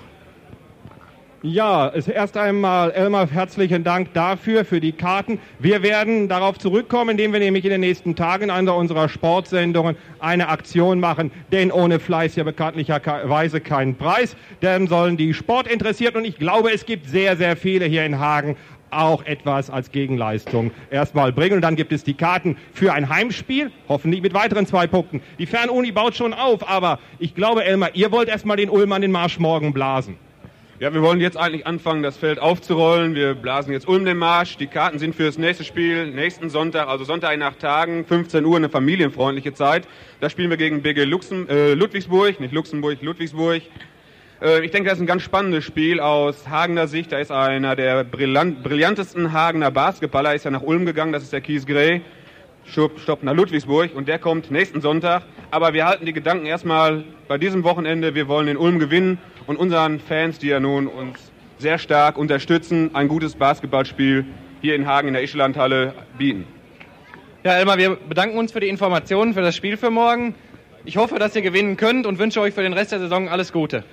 Ja, erst einmal, Elmar, herzlichen Dank dafür, für die Karten. Wir werden darauf zurückkommen, indem wir nämlich in den nächsten Tagen in einer unserer Sportsendungen eine Aktion machen, denn ohne Fleiß ja bekanntlicherweise kein Preis. Dann sollen die Sportinteressierten, und ich glaube, es gibt sehr, sehr viele hier in Hagen, auch etwas als Gegenleistung erstmal bringen. Und dann gibt es die Karten für ein Heimspiel, hoffentlich mit weiteren zwei Punkten. Die Fernuni baut schon auf, aber ich glaube, Elmar, ihr wollt erstmal den Ulm an den Marsch morgen blasen. Ja, wir wollen jetzt eigentlich anfangen, das Feld aufzurollen. Wir blasen jetzt Ulm den Marsch. Die Karten sind für das nächste Spiel, nächsten Sonntag, also Sonntag in acht Tagen, 15 Uhr, eine familienfreundliche Zeit. Da spielen wir gegen BG Luxem, äh, Ludwigsburg, nicht Luxemburg, Ludwigsburg. Äh, ich denke, das ist ein ganz spannendes Spiel aus Hagener Sicht. Da ist einer der brillant, brillantesten Hagener Basketballer, ist ja nach Ulm gegangen, das ist der Kies Gray. Schub, stopp nach Ludwigsburg und der kommt nächsten Sonntag. Aber wir halten die Gedanken erstmal bei diesem Wochenende. Wir wollen in Ulm gewinnen und unseren Fans, die ja nun uns sehr stark unterstützen, ein gutes Basketballspiel hier in Hagen in der Ischelandhalle bieten. Ja, Elmar, wir bedanken uns für die Informationen für das Spiel für morgen. Ich hoffe, dass ihr gewinnen könnt und wünsche euch für den Rest der Saison alles Gute.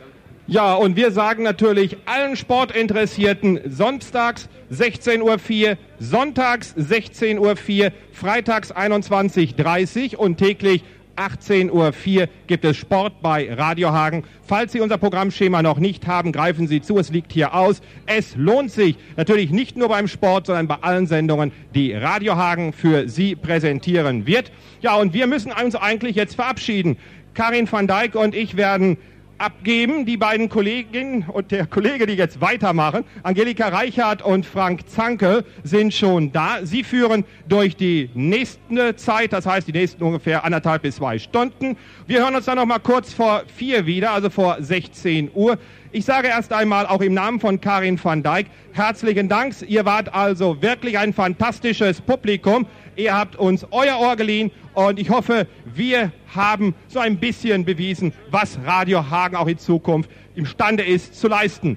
Ja, und wir sagen natürlich allen Sportinteressierten samstags 16.04 Uhr, sonntags 16.04 Uhr, freitags 21.30 Uhr und täglich 18.04 Uhr gibt es Sport bei Radio Hagen. Falls Sie unser Programmschema noch nicht haben, greifen Sie zu. Es liegt hier aus. Es lohnt sich natürlich nicht nur beim Sport, sondern bei allen Sendungen, die Radio Hagen für Sie präsentieren wird. Ja, und wir müssen uns eigentlich jetzt verabschieden. Karin van Dijk und ich werden abgeben. Die beiden Kolleginnen und der Kollege, die jetzt weitermachen, Angelika Reichert und Frank Zanke, sind schon da. Sie führen durch die nächste Zeit, das heißt die nächsten ungefähr anderthalb bis zwei Stunden. Wir hören uns dann noch mal kurz vor vier wieder, also vor 16 Uhr. Ich sage erst einmal auch im Namen von Karin van Dijk herzlichen Dank. Ihr wart also wirklich ein fantastisches Publikum. Ihr habt uns euer Ohr geliehen und ich hoffe, wir haben so ein bisschen bewiesen, was Radio Hagen auch in Zukunft imstande ist zu leisten.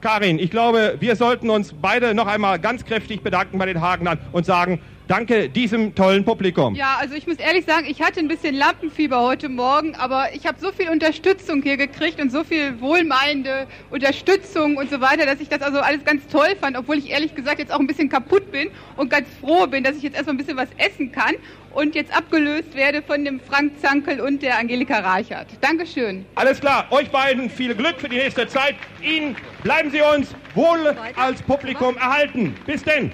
Karin, ich glaube, wir sollten uns beide noch einmal ganz kräftig bedanken bei den Hagenern und sagen, danke diesem tollen Publikum. Ja, also ich muss ehrlich sagen, ich hatte ein bisschen Lampenfieber heute Morgen, aber ich habe so viel Unterstützung hier gekriegt und so viel wohlmeinende Unterstützung und so weiter, dass ich das also alles ganz toll fand, obwohl ich ehrlich gesagt jetzt auch ein bisschen kaputt bin und ganz froh bin, dass ich jetzt erstmal ein bisschen was essen kann und jetzt abgelöst werde von dem Frank Zankel und der Angelika Reichert. Dankeschön. Alles klar, euch beiden viel Glück für die nächste Zeit. Ihnen bleiben Sie uns wohl als Publikum erhalten. Bis denn.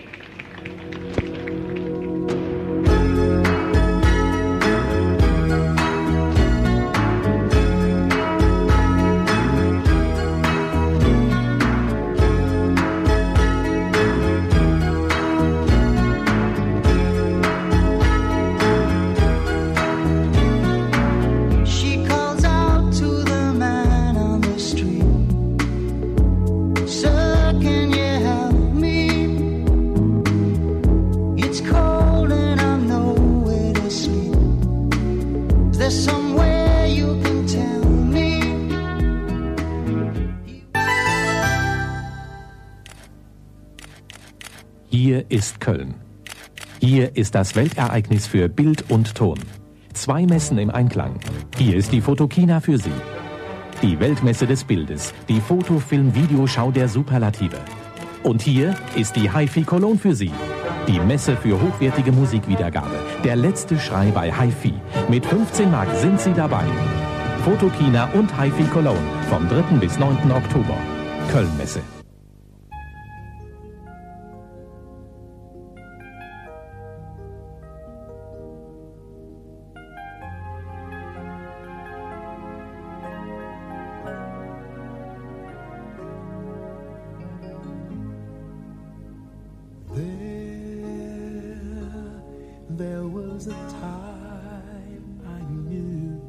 Ist Köln. Hier ist das Weltereignis für Bild und Ton. Zwei Messen im Einklang. Hier ist die Fotokina für Sie. Die Weltmesse des Bildes, die Foto-Film-Videoschau der Superlative. Und hier ist die HiFi Cologne für Sie. Die Messe für hochwertige Musikwiedergabe. Der letzte Schrei bei HiFi. Mit 15 Mark sind Sie dabei. Fotokina und HiFi Cologne vom 3. bis 9. Oktober. Kölnmesse. Was a time I knew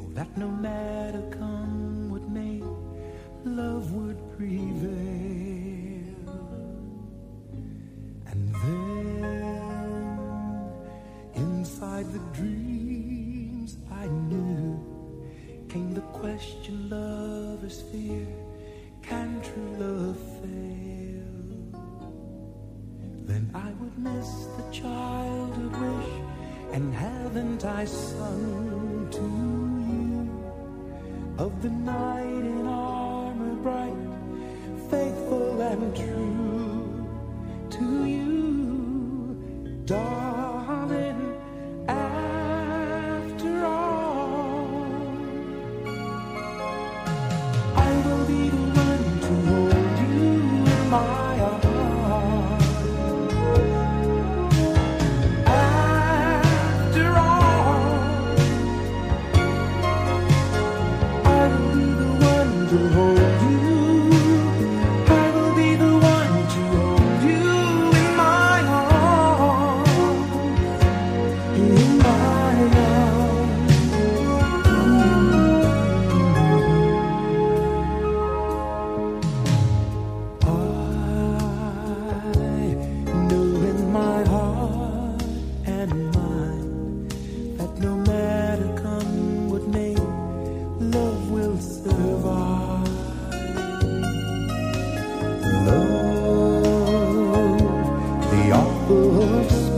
oh, that no matter come what may, love would prevail.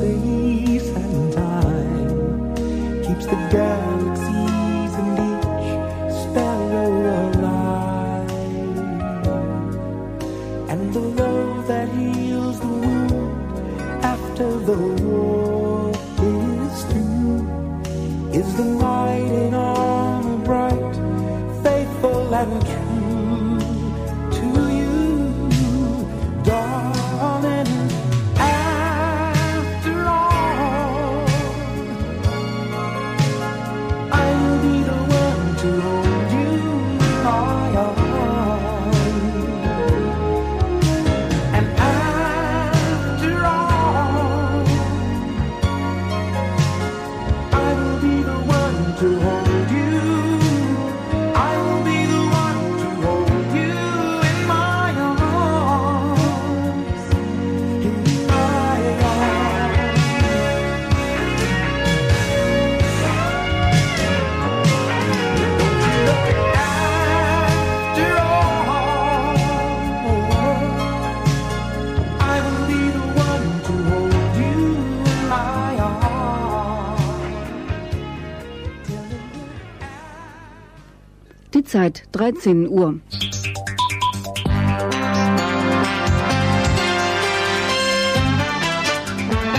baby. Zeit 13 Uhr.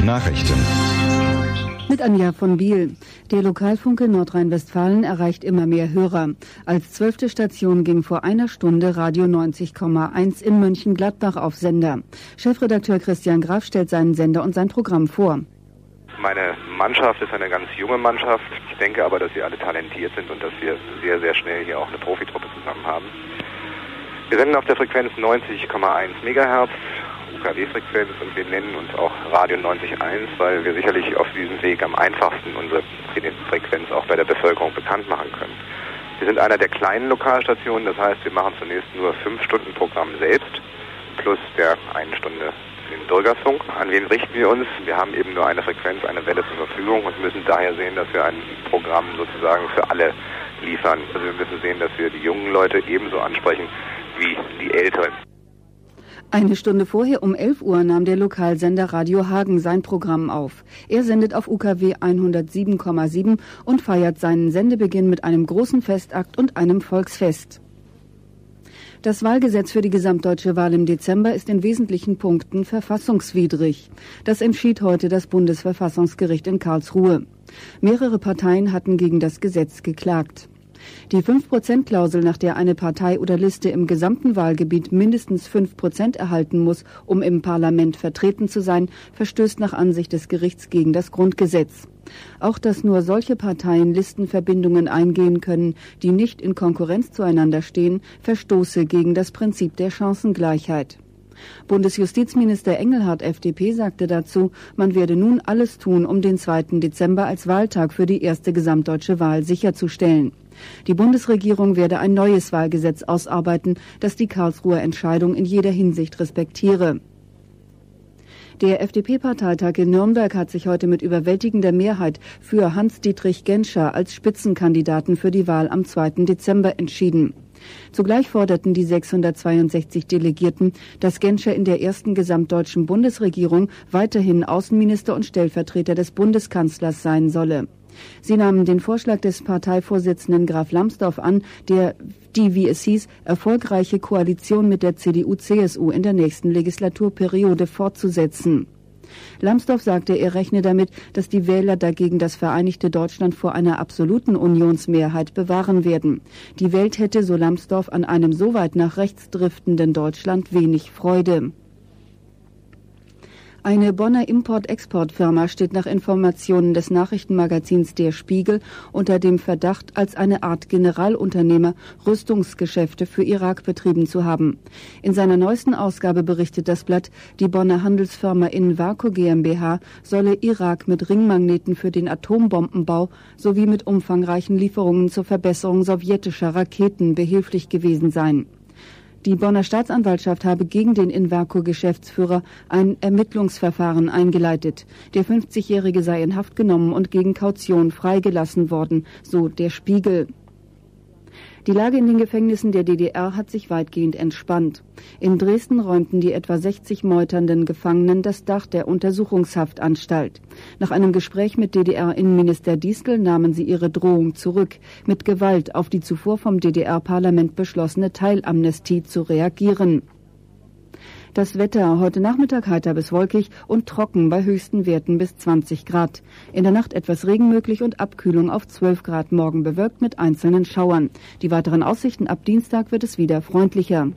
Nachrichten. Mit Anja von Biel. Der Lokalfunke Nordrhein-Westfalen erreicht immer mehr Hörer. Als zwölfte Station ging vor einer Stunde Radio 90,1 in Mönchengladbach auf Sender. Chefredakteur Christian Graf stellt seinen Sender und sein Programm vor. Meine Mannschaft ist eine ganz junge Mannschaft. Ich denke aber, dass sie alle talentiert sind und dass wir sehr, sehr schnell hier auch eine Profitruppe zusammen haben. Wir senden auf der Frequenz 90,1 Megahertz, UKW-Frequenz und wir nennen uns auch Radio 90.1, weil wir sicherlich auf diesem Weg am einfachsten unsere Frequenz auch bei der Bevölkerung bekannt machen können. Wir sind einer der kleinen Lokalstationen, das heißt, wir machen zunächst nur fünf Stunden Programm selbst, plus der eine Stunde für den Bürgerfunk. An wen richten wir uns? Wir haben eben nur eine Frequenz, eine Welle zur Verfügung und müssen daher sehen, dass wir ein Programm sozusagen für alle liefern. Also wir müssen sehen, dass wir die jungen Leute ebenso ansprechen wie die Älteren. Eine Stunde vorher um 11 Uhr nahm der Lokalsender Radio Hagen sein Programm auf. Er sendet auf UKW 107,7 und feiert seinen Sendebeginn mit einem großen Festakt und einem Volksfest. Das Wahlgesetz für die gesamtdeutsche Wahl im Dezember ist in wesentlichen Punkten verfassungswidrig. Das entschied heute das Bundesverfassungsgericht in Karlsruhe. Mehrere Parteien hatten gegen das Gesetz geklagt. Die 5%-Klausel, nach der eine Partei oder Liste im gesamten Wahlgebiet mindestens 5% erhalten muss, um im Parlament vertreten zu sein, verstößt nach Ansicht des Gerichts gegen das Grundgesetz. Auch dass nur solche Parteien Listenverbindungen eingehen können, die nicht in Konkurrenz zueinander stehen, verstoße gegen das Prinzip der Chancengleichheit. Bundesjustizminister Engelhardt FDP sagte dazu, man werde nun alles tun, um den 2. Dezember als Wahltag für die erste gesamtdeutsche Wahl sicherzustellen. Die Bundesregierung werde ein neues Wahlgesetz ausarbeiten, das die Karlsruher Entscheidung in jeder Hinsicht respektiere. Der FDP-Parteitag in Nürnberg hat sich heute mit überwältigender Mehrheit für Hans-Dietrich Genscher als Spitzenkandidaten für die Wahl am 2. Dezember entschieden. Zugleich forderten die 662 Delegierten, dass Genscher in der ersten gesamtdeutschen Bundesregierung weiterhin Außenminister und Stellvertreter des Bundeskanzlers sein solle. Sie nahmen den Vorschlag des Parteivorsitzenden Graf Lambsdorff an, der die, wie es hieß, erfolgreiche Koalition mit der CDU-CSU in der nächsten Legislaturperiode fortzusetzen. Lambsdorff sagte, er rechne damit, dass die Wähler dagegen das vereinigte Deutschland vor einer absoluten Unionsmehrheit bewahren werden. Die Welt hätte, so Lambsdorff, an einem so weit nach rechts driftenden Deutschland wenig Freude. Eine Bonner Import-Export-Firma steht nach Informationen des Nachrichtenmagazins Der Spiegel unter dem Verdacht, als eine Art Generalunternehmer Rüstungsgeschäfte für Irak betrieben zu haben. In seiner neuesten Ausgabe berichtet das Blatt, die Bonner Handelsfirma Invaco GmbH solle Irak mit Ringmagneten für den Atombombenbau sowie mit umfangreichen Lieferungen zur Verbesserung sowjetischer Raketen behilflich gewesen sein. Die Bonner Staatsanwaltschaft habe gegen den Invaco-Geschäftsführer ein Ermittlungsverfahren eingeleitet. Der 50-Jährige sei in Haft genommen und gegen Kaution freigelassen worden, so der Spiegel. Die Lage in den Gefängnissen der DDR hat sich weitgehend entspannt. In Dresden räumten die etwa 60 meuternden Gefangenen das Dach der Untersuchungshaftanstalt. Nach einem Gespräch mit DDR-Innenminister Diestel nahmen sie ihre Drohung zurück, mit Gewalt auf die zuvor vom DDR-Parlament beschlossene Teilamnestie zu reagieren. Das Wetter heute Nachmittag heiter bis wolkig und trocken bei höchsten Werten bis 20 Grad. In der Nacht etwas Regen möglich und Abkühlung auf 12 Grad morgen bewölkt mit einzelnen Schauern. Die weiteren Aussichten ab Dienstag wird es wieder freundlicher.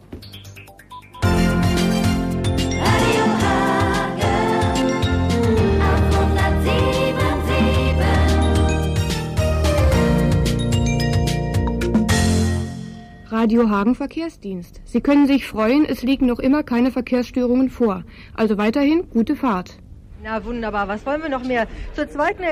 Radio Hagen Verkehrsdienst. Sie können sich freuen, es liegen noch immer keine Verkehrsstörungen vor. Also weiterhin gute Fahrt. Na wunderbar, was wollen wir noch mehr? Zur zweiten